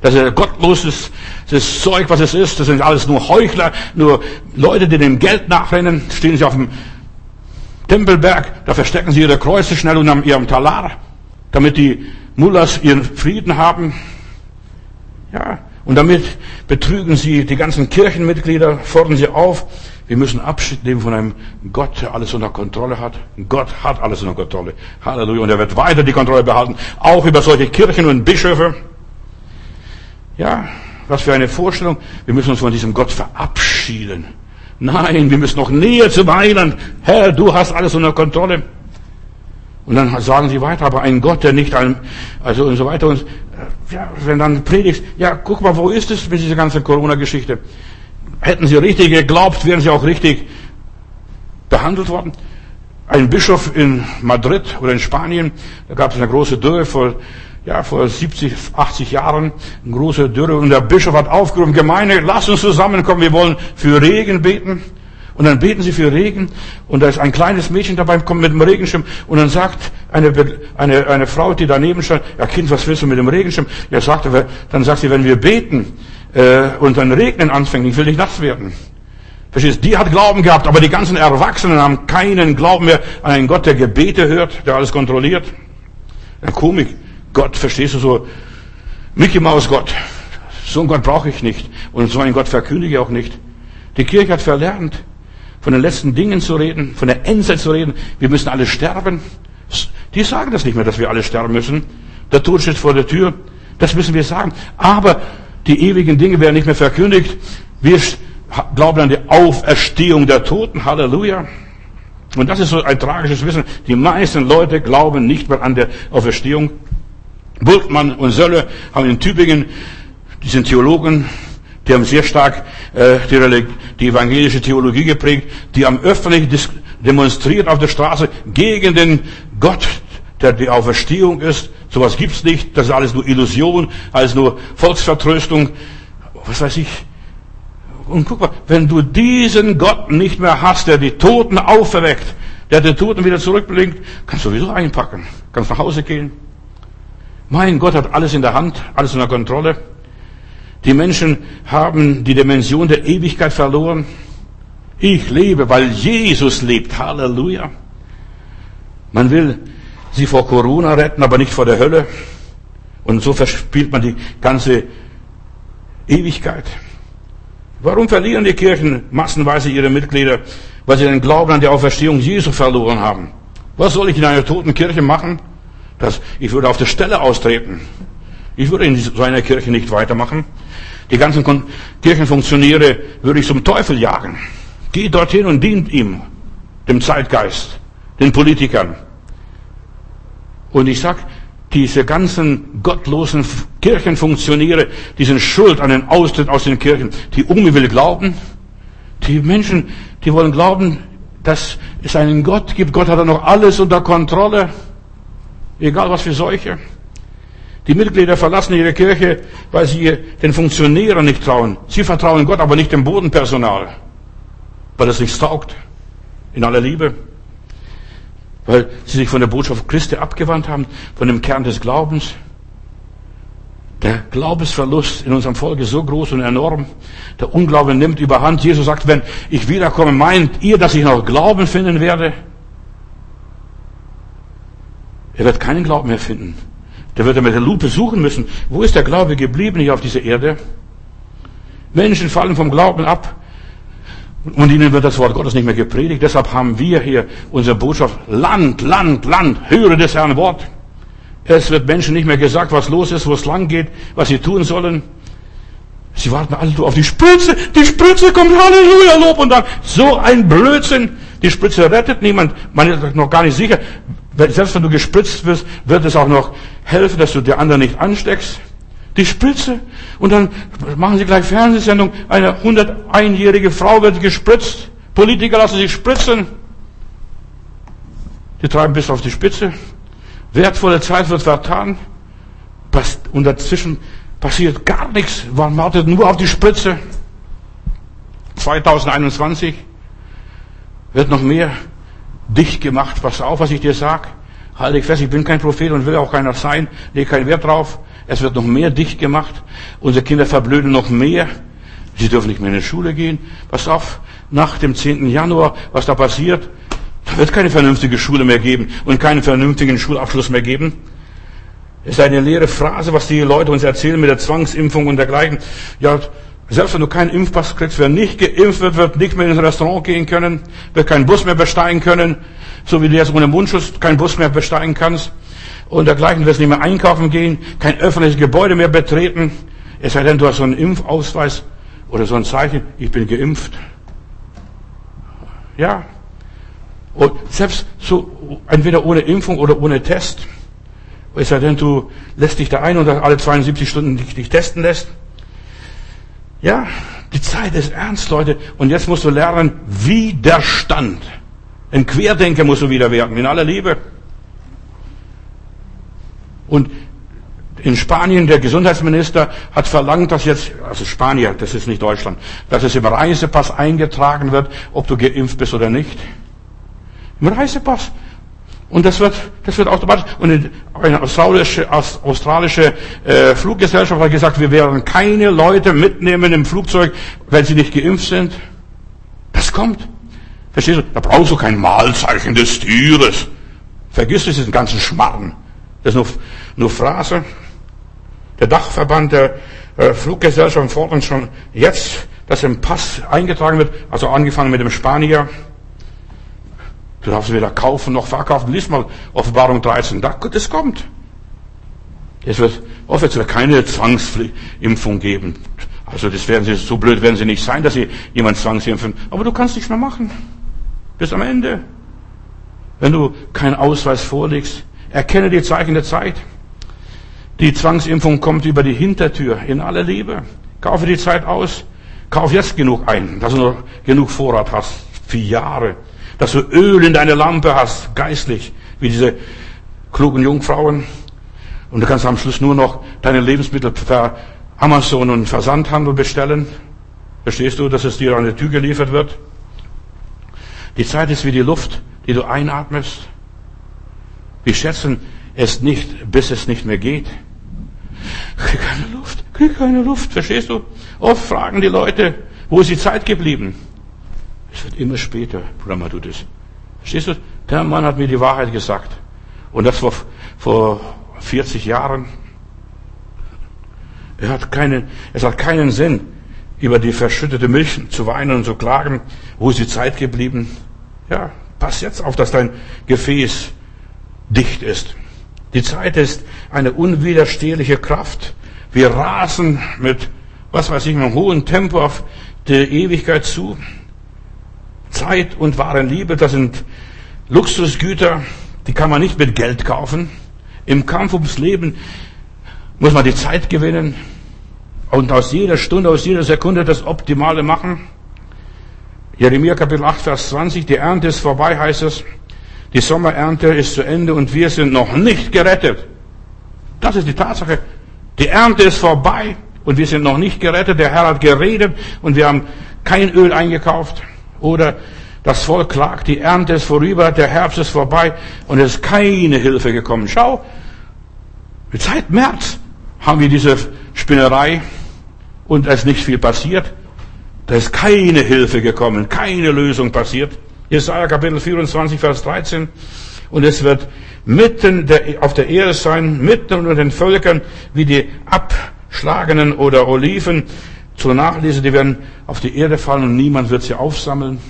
Das ist gottloses das Zeug, was es ist. Das sind alles nur Heuchler, nur Leute, die dem Geld nachrennen. Stehen sie auf dem Tempelberg, da verstecken sie ihre Kreuze schnell unter ihrem Talar, damit die Mullahs ihren Frieden haben. Ja, und damit betrügen sie die ganzen Kirchenmitglieder, fordern sie auf. Wir müssen Abschied nehmen von einem Gott, der alles unter Kontrolle hat. Gott hat alles unter Kontrolle. Halleluja. Und er wird weiter die Kontrolle behalten, auch über solche Kirchen und Bischöfe. Ja, was für eine Vorstellung. Wir müssen uns von diesem Gott verabschieden. Nein, wir müssen noch näher zum Heiland. Herr, du hast alles unter Kontrolle. Und dann sagen sie weiter, aber ein Gott, der nicht ein, also und so weiter. Und ja, wenn dann predigst, ja, guck mal, wo ist es mit dieser ganzen Corona-Geschichte? Hätten sie richtig geglaubt, wären sie auch richtig behandelt worden. Ein Bischof in Madrid oder in Spanien, da gab es eine große Dürre vor ja, vor 70, 80 Jahren, eine große Dürre, und der Bischof hat aufgerufen, Gemeinde, lass uns zusammenkommen, wir wollen für Regen beten. Und dann beten sie für Regen, und da ist ein kleines Mädchen dabei, kommt mit dem Regenschirm, und dann sagt eine, eine, eine Frau, die daneben stand, ja Kind, was willst du mit dem Regenschirm? Ja, sagte, dann sagt sie, wenn wir beten, äh, und dann Regnen anfängt, ich will nicht nass werden. Verstehst? Die hat Glauben gehabt, aber die ganzen Erwachsenen haben keinen Glauben mehr an einen Gott, der Gebete hört, der alles kontrolliert. Eine Komik. Gott, verstehst du so? Mickey Maus Gott. So einen Gott brauche ich nicht. Und so einen Gott verkündige ich auch nicht. Die Kirche hat verlernt, von den letzten Dingen zu reden, von der Endzeit zu reden. Wir müssen alle sterben. Die sagen das nicht mehr, dass wir alle sterben müssen. Der Tod steht vor der Tür. Das müssen wir sagen. Aber die ewigen Dinge werden nicht mehr verkündigt. Wir glauben an die Auferstehung der Toten. Halleluja. Und das ist so ein tragisches Wissen. Die meisten Leute glauben nicht mehr an der Auferstehung. Bultmann und Sölle haben in Tübingen, die sind Theologen, die haben sehr stark äh, die, die evangelische Theologie geprägt, die haben öffentlich demonstriert auf der Straße gegen den Gott, der die Auferstehung ist. Sowas gibt's nicht, das ist alles nur Illusion, alles nur Volksvertröstung, was weiß ich. Und guck mal, wenn du diesen Gott nicht mehr hast, der die Toten auferweckt, der die Toten wieder zurückbringt, kannst du sowieso einpacken, kannst nach Hause gehen. Mein Gott hat alles in der Hand, alles unter Kontrolle. Die Menschen haben die Dimension der Ewigkeit verloren. Ich lebe, weil Jesus lebt. Halleluja. Man will sie vor Corona retten, aber nicht vor der Hölle. Und so verspielt man die ganze Ewigkeit. Warum verlieren die Kirchen massenweise ihre Mitglieder? Weil sie den Glauben an die Auferstehung Jesu verloren haben. Was soll ich in einer toten Kirche machen? Das, ich würde auf der Stelle austreten. Ich würde in so einer Kirche nicht weitermachen. Die ganzen Kirchenfunktionäre würde ich zum Teufel jagen. Geht dorthin und dient ihm, dem Zeitgeist, den Politikern. Und ich sag, diese ganzen gottlosen Kirchenfunktionäre, die sind schuld an den Austritt aus den Kirchen. Die Umi will glauben. Die Menschen, die wollen glauben, dass es einen Gott gibt. Gott hat noch alles unter Kontrolle. Egal was für Seuche. Die Mitglieder verlassen ihre Kirche, weil sie den Funktionären nicht trauen. Sie vertrauen Gott, aber nicht dem Bodenpersonal, weil es nichts taugt. In aller Liebe. Weil sie sich von der Botschaft Christi abgewandt haben, von dem Kern des Glaubens. Der Glaubensverlust in unserem Volk ist so groß und enorm. Der Unglaube nimmt überhand. Jesus sagt, wenn ich wiederkomme, meint ihr, dass ich noch Glauben finden werde? Er wird keinen Glauben mehr finden. Der wird er mit der Lupe suchen müssen. Wo ist der Glaube geblieben hier auf dieser Erde? Menschen fallen vom Glauben ab. Und ihnen wird das Wort Gottes nicht mehr gepredigt. Deshalb haben wir hier unsere Botschaft, Land, Land, Land, höre des Herrn Wort. Es wird Menschen nicht mehr gesagt, was los ist, wo es lang geht, was sie tun sollen. Sie warten alle auf die Spritze. Die Spritze kommt, Halleluja, Lob und dann so ein Blödsinn. Die Spritze rettet niemand. Man ist noch gar nicht sicher. Selbst wenn du gespritzt wirst, wird es auch noch helfen, dass du die anderen nicht ansteckst. Die Spritze. Und dann machen sie gleich Fernsehsendung. Eine 101-jährige Frau wird gespritzt. Politiker lassen sich spritzen. Die treiben bis auf die Spitze. Wertvolle Zeit wird vertan. Und dazwischen passiert gar nichts. Man wartet nur auf die Spritze. 2021 wird noch mehr dicht gemacht. Pass auf, was ich dir sag. Halte ich fest, ich bin kein Prophet und will auch keiner sein. Lege keinen Wert drauf. Es wird noch mehr dicht gemacht. Unsere Kinder verblöden noch mehr. Sie dürfen nicht mehr in die Schule gehen. Pass auf, nach dem 10. Januar, was da passiert, da wird keine vernünftige Schule mehr geben und keinen vernünftigen Schulabschluss mehr geben. Es ist eine leere Phrase, was die Leute uns erzählen mit der Zwangsimpfung und dergleichen. Ja, selbst wenn du keinen Impfpass kriegst, wer nicht geimpft wird, wird nicht mehr ins Restaurant gehen können, wird keinen Bus mehr besteigen können, so wie du jetzt ohne Mundschutz keinen Bus mehr besteigen kannst. Und dergleichen wirst nicht mehr einkaufen gehen, kein öffentliches Gebäude mehr betreten. Es sei denn, du hast so einen Impfausweis oder so ein Zeichen, ich bin geimpft. Ja. Und selbst so, entweder ohne Impfung oder ohne Test. Es sei denn, du lässt dich da ein und alle 72 Stunden dich, dich testen lässt. Ja, die Zeit ist ernst, Leute. Und jetzt musst du lernen, Widerstand. Ein Querdenker musst du wieder werden, in aller Liebe. Und in Spanien, der Gesundheitsminister hat verlangt, dass jetzt, also Spanier, das ist nicht Deutschland, dass es im Reisepass eingetragen wird, ob du geimpft bist oder nicht. Im Reisepass. Und das wird, das wird automatisch. Und eine australische, australische äh, Fluggesellschaft hat gesagt, wir werden keine Leute mitnehmen im Flugzeug, wenn sie nicht geimpft sind. Das kommt. Verstehst du? Da brauchst du kein Mahlzeichen des Tieres. Vergiss diesen ganzen Schmarrn. Das ist nur, nur Phrase. Der Dachverband der äh, Fluggesellschaften fordern schon jetzt, dass im Pass eingetragen wird, also angefangen mit dem Spanier, Du darfst weder kaufen noch verkaufen. Lies mal Offenbarung 13. Das kommt. Es wird offiziell keine Zwangsimpfung geben. Also das werden sie, so blöd werden sie nicht sein, dass sie jemand zwangsimpfen. Aber du kannst nichts mehr machen. Bis am Ende. Wenn du keinen Ausweis vorlegst, erkenne die Zeichen der Zeit. Die Zwangsimpfung kommt über die Hintertür in aller Liebe. Kaufe die Zeit aus. Kauf jetzt genug ein, dass du noch genug Vorrat hast. Für Jahre dass du Öl in deine Lampe hast, geistlich, wie diese klugen Jungfrauen. Und du kannst am Schluss nur noch deine Lebensmittel per Amazon und Versandhandel bestellen. Verstehst du, dass es dir an die Tür geliefert wird? Die Zeit ist wie die Luft, die du einatmest. Wir schätzen es nicht, bis es nicht mehr geht. Krieg keine Luft, krieg keine Luft, verstehst du? Oft fragen die Leute, wo ist die Zeit geblieben? Es wird immer später, Bruder Madudis. Verstehst du? Der Mann hat mir die Wahrheit gesagt. Und das vor, vor 40 Jahren. Er hat keinen, es hat keinen Sinn, über die verschüttete Milch zu weinen und zu klagen. Wo ist die Zeit geblieben? Ja, pass jetzt auf, dass dein Gefäß dicht ist. Die Zeit ist eine unwiderstehliche Kraft. Wir rasen mit, was weiß ich, einem hohen Tempo auf die Ewigkeit zu. Zeit und wahre Liebe, das sind Luxusgüter, die kann man nicht mit Geld kaufen. Im Kampf ums Leben muss man die Zeit gewinnen und aus jeder Stunde, aus jeder Sekunde das Optimale machen. Jeremia Kapitel 8, Vers 20, die Ernte ist vorbei, heißt es. Die Sommerernte ist zu Ende und wir sind noch nicht gerettet. Das ist die Tatsache. Die Ernte ist vorbei und wir sind noch nicht gerettet. Der Herr hat geredet und wir haben kein Öl eingekauft. Oder das Volk klagt, die Ernte ist vorüber, der Herbst ist vorbei und es ist keine Hilfe gekommen. Schau, seit März haben wir diese Spinnerei und es ist nicht viel passiert. Da ist keine Hilfe gekommen, keine Lösung passiert. Jesaja Kapitel 24, Vers 13. Und es wird mitten der, auf der Erde sein, mitten unter den Völkern, wie die abschlagenen oder Oliven zur Nachlese, die werden auf die Erde fallen und niemand wird sie aufsammeln.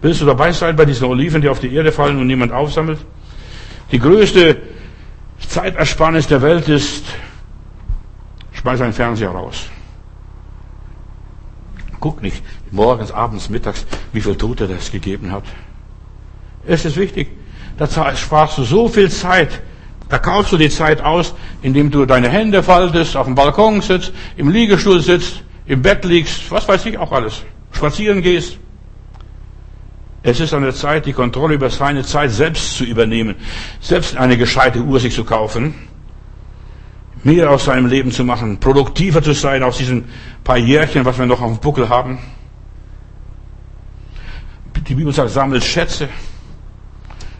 Willst du dabei sein bei diesen Oliven, die auf die Erde fallen und niemand aufsammelt? Die größte Zeitersparnis der Welt ist, schmeiß einen Fernseher raus. Guck nicht morgens, abends, mittags, wie viel Tote das gegeben hat. Es ist wichtig. Da sparst du so viel Zeit. Da kaufst du die Zeit aus, indem du deine Hände faltest, auf dem Balkon sitzt, im Liegestuhl sitzt, im Bett liegst, was weiß ich auch alles. Spazieren gehst. Es ist an der Zeit, die Kontrolle über seine Zeit selbst zu übernehmen, selbst eine gescheite Uhr sich zu kaufen, mehr aus seinem Leben zu machen, produktiver zu sein aus diesen paar Jährchen, was wir noch auf dem Buckel haben. Die Bibel sagt, sammelt Schätze,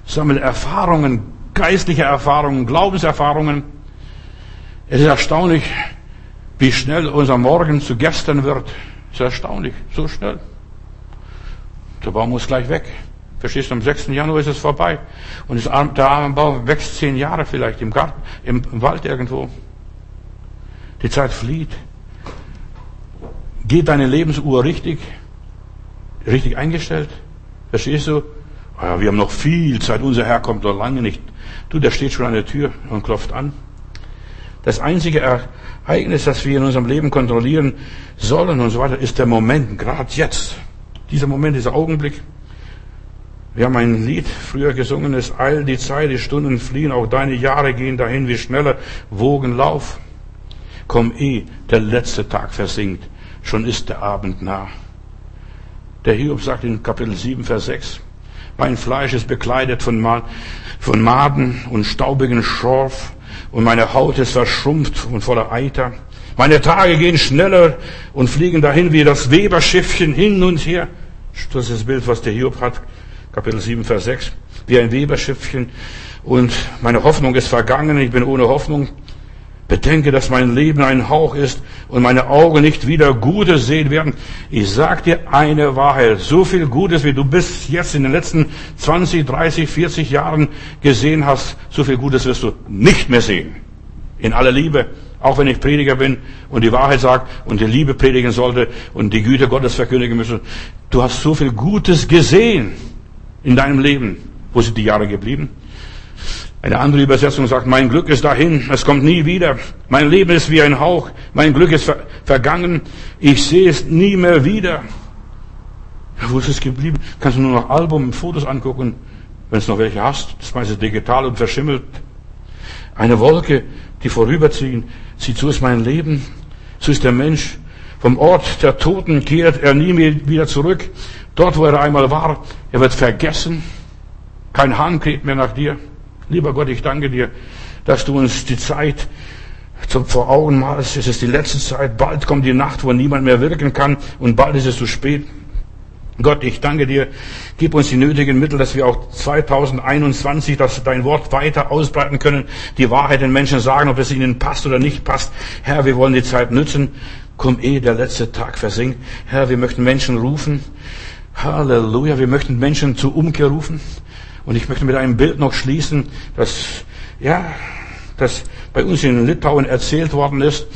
sammelt Erfahrungen, geistliche Erfahrungen, Glaubenserfahrungen. Es ist erstaunlich, wie schnell unser Morgen zu gestern wird. Es ist erstaunlich, so schnell. Der Baum muss gleich weg. Verstehst du, am 6. Januar ist es vorbei. Und der arme Baum wächst zehn Jahre vielleicht im Garten, im, Wald irgendwo. Die Zeit flieht. Geht deine Lebensuhr richtig? Richtig eingestellt? Verstehst du? Ja, wir haben noch viel Zeit. Unser Herr kommt noch lange nicht. Du, der steht schon an der Tür und klopft an. Das einzige Ereignis, das wir in unserem Leben kontrollieren sollen und so weiter, ist der Moment, gerade jetzt. Dieser Moment, dieser Augenblick. Wir haben ein Lied früher gesungen, es eilt die Zeit, die Stunden fliehen, auch deine Jahre gehen dahin wie schneller Wogenlauf. Komm eh, der letzte Tag versinkt, schon ist der Abend nah. Der Hiob sagt in Kapitel 7, Vers 6, mein Fleisch ist bekleidet von, Ma von Maden und staubigen Schorf und meine Haut ist verschrumpft und voller Eiter. Meine Tage gehen schneller und fliegen dahin wie das Weberschiffchen hin und her. Das ist das Bild, was der Hiob hat. Kapitel 7, Vers 6. Wie ein Weberschiffchen. Und meine Hoffnung ist vergangen. Ich bin ohne Hoffnung. Bedenke, dass mein Leben ein Hauch ist und meine Augen nicht wieder Gutes sehen werden. Ich sag dir eine Wahrheit. So viel Gutes, wie du bis jetzt in den letzten 20, 30, 40 Jahren gesehen hast, so viel Gutes wirst du nicht mehr sehen. In aller Liebe. Auch wenn ich Prediger bin und die Wahrheit sage und die Liebe predigen sollte und die Güte Gottes verkündigen müssen. Du hast so viel Gutes gesehen in deinem Leben. Wo sind die Jahre geblieben? Eine andere Übersetzung sagt, mein Glück ist dahin, es kommt nie wieder. Mein Leben ist wie ein Hauch, mein Glück ist ver vergangen, ich sehe es nie mehr wieder. Wo ist es geblieben? Kannst du nur noch Album, Fotos angucken, wenn es noch welche hast. Das meiste digital und verschimmelt. Eine Wolke, die vorüberziehen. Sieh so ist mein Leben. So ist der Mensch. Vom Ort der Toten kehrt er nie mehr wieder zurück. Dort, wo er einmal war, er wird vergessen. Kein Hahn kräht mehr nach dir. Lieber Gott, ich danke dir, dass du uns die Zeit vor Augen malst. Es ist die letzte Zeit. Bald kommt die Nacht, wo niemand mehr wirken kann. Und bald ist es zu spät. Gott, ich danke dir. Gib uns die nötigen Mittel, dass wir auch 2021, dass dein Wort weiter ausbreiten können, die Wahrheit den Menschen sagen, ob es ihnen passt oder nicht passt. Herr, wir wollen die Zeit nützen. Komm eh, der letzte Tag versinkt. Herr, wir möchten Menschen rufen. Halleluja, wir möchten Menschen zur Umkehr rufen. Und ich möchte mit einem Bild noch schließen, das, ja, das bei uns in Litauen erzählt worden ist.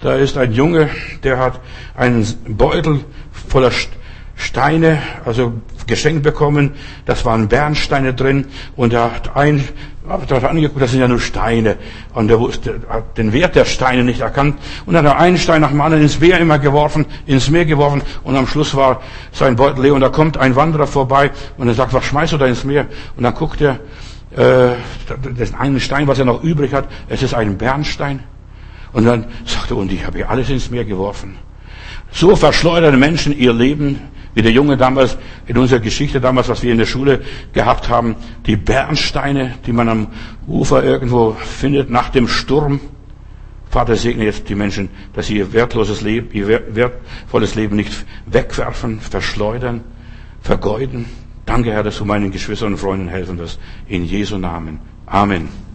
Da ist ein Junge, der hat einen Beutel voller Steine, also geschenkt bekommen. Das waren Bernsteine drin und er hat ein, hat angeguckt, das sind ja nur Steine. Und er wusste, hat den Wert der Steine nicht erkannt. Und dann hat er einen Stein nach dem anderen ins Meer immer geworfen, ins Meer geworfen. Und am Schluss war sein Beutel leer. Und da kommt ein Wanderer vorbei und er sagt, was schmeißt du da ins Meer? Und dann guckt er, äh, das eine Stein, was er noch übrig hat, es ist ein Bernstein. Und dann sagt er, und ich habe hier alles ins Meer geworfen. So verschleudern Menschen ihr Leben wie der Junge damals, in unserer Geschichte damals, was wir in der Schule gehabt haben, die Bernsteine, die man am Ufer irgendwo findet nach dem Sturm. Vater segne jetzt die Menschen, dass sie ihr wertloses Leben, ihr wertvolles Leben nicht wegwerfen, verschleudern, vergeuden. Danke, Herr, dass du meinen Geschwistern und Freunden helfen wirst. In Jesu Namen. Amen.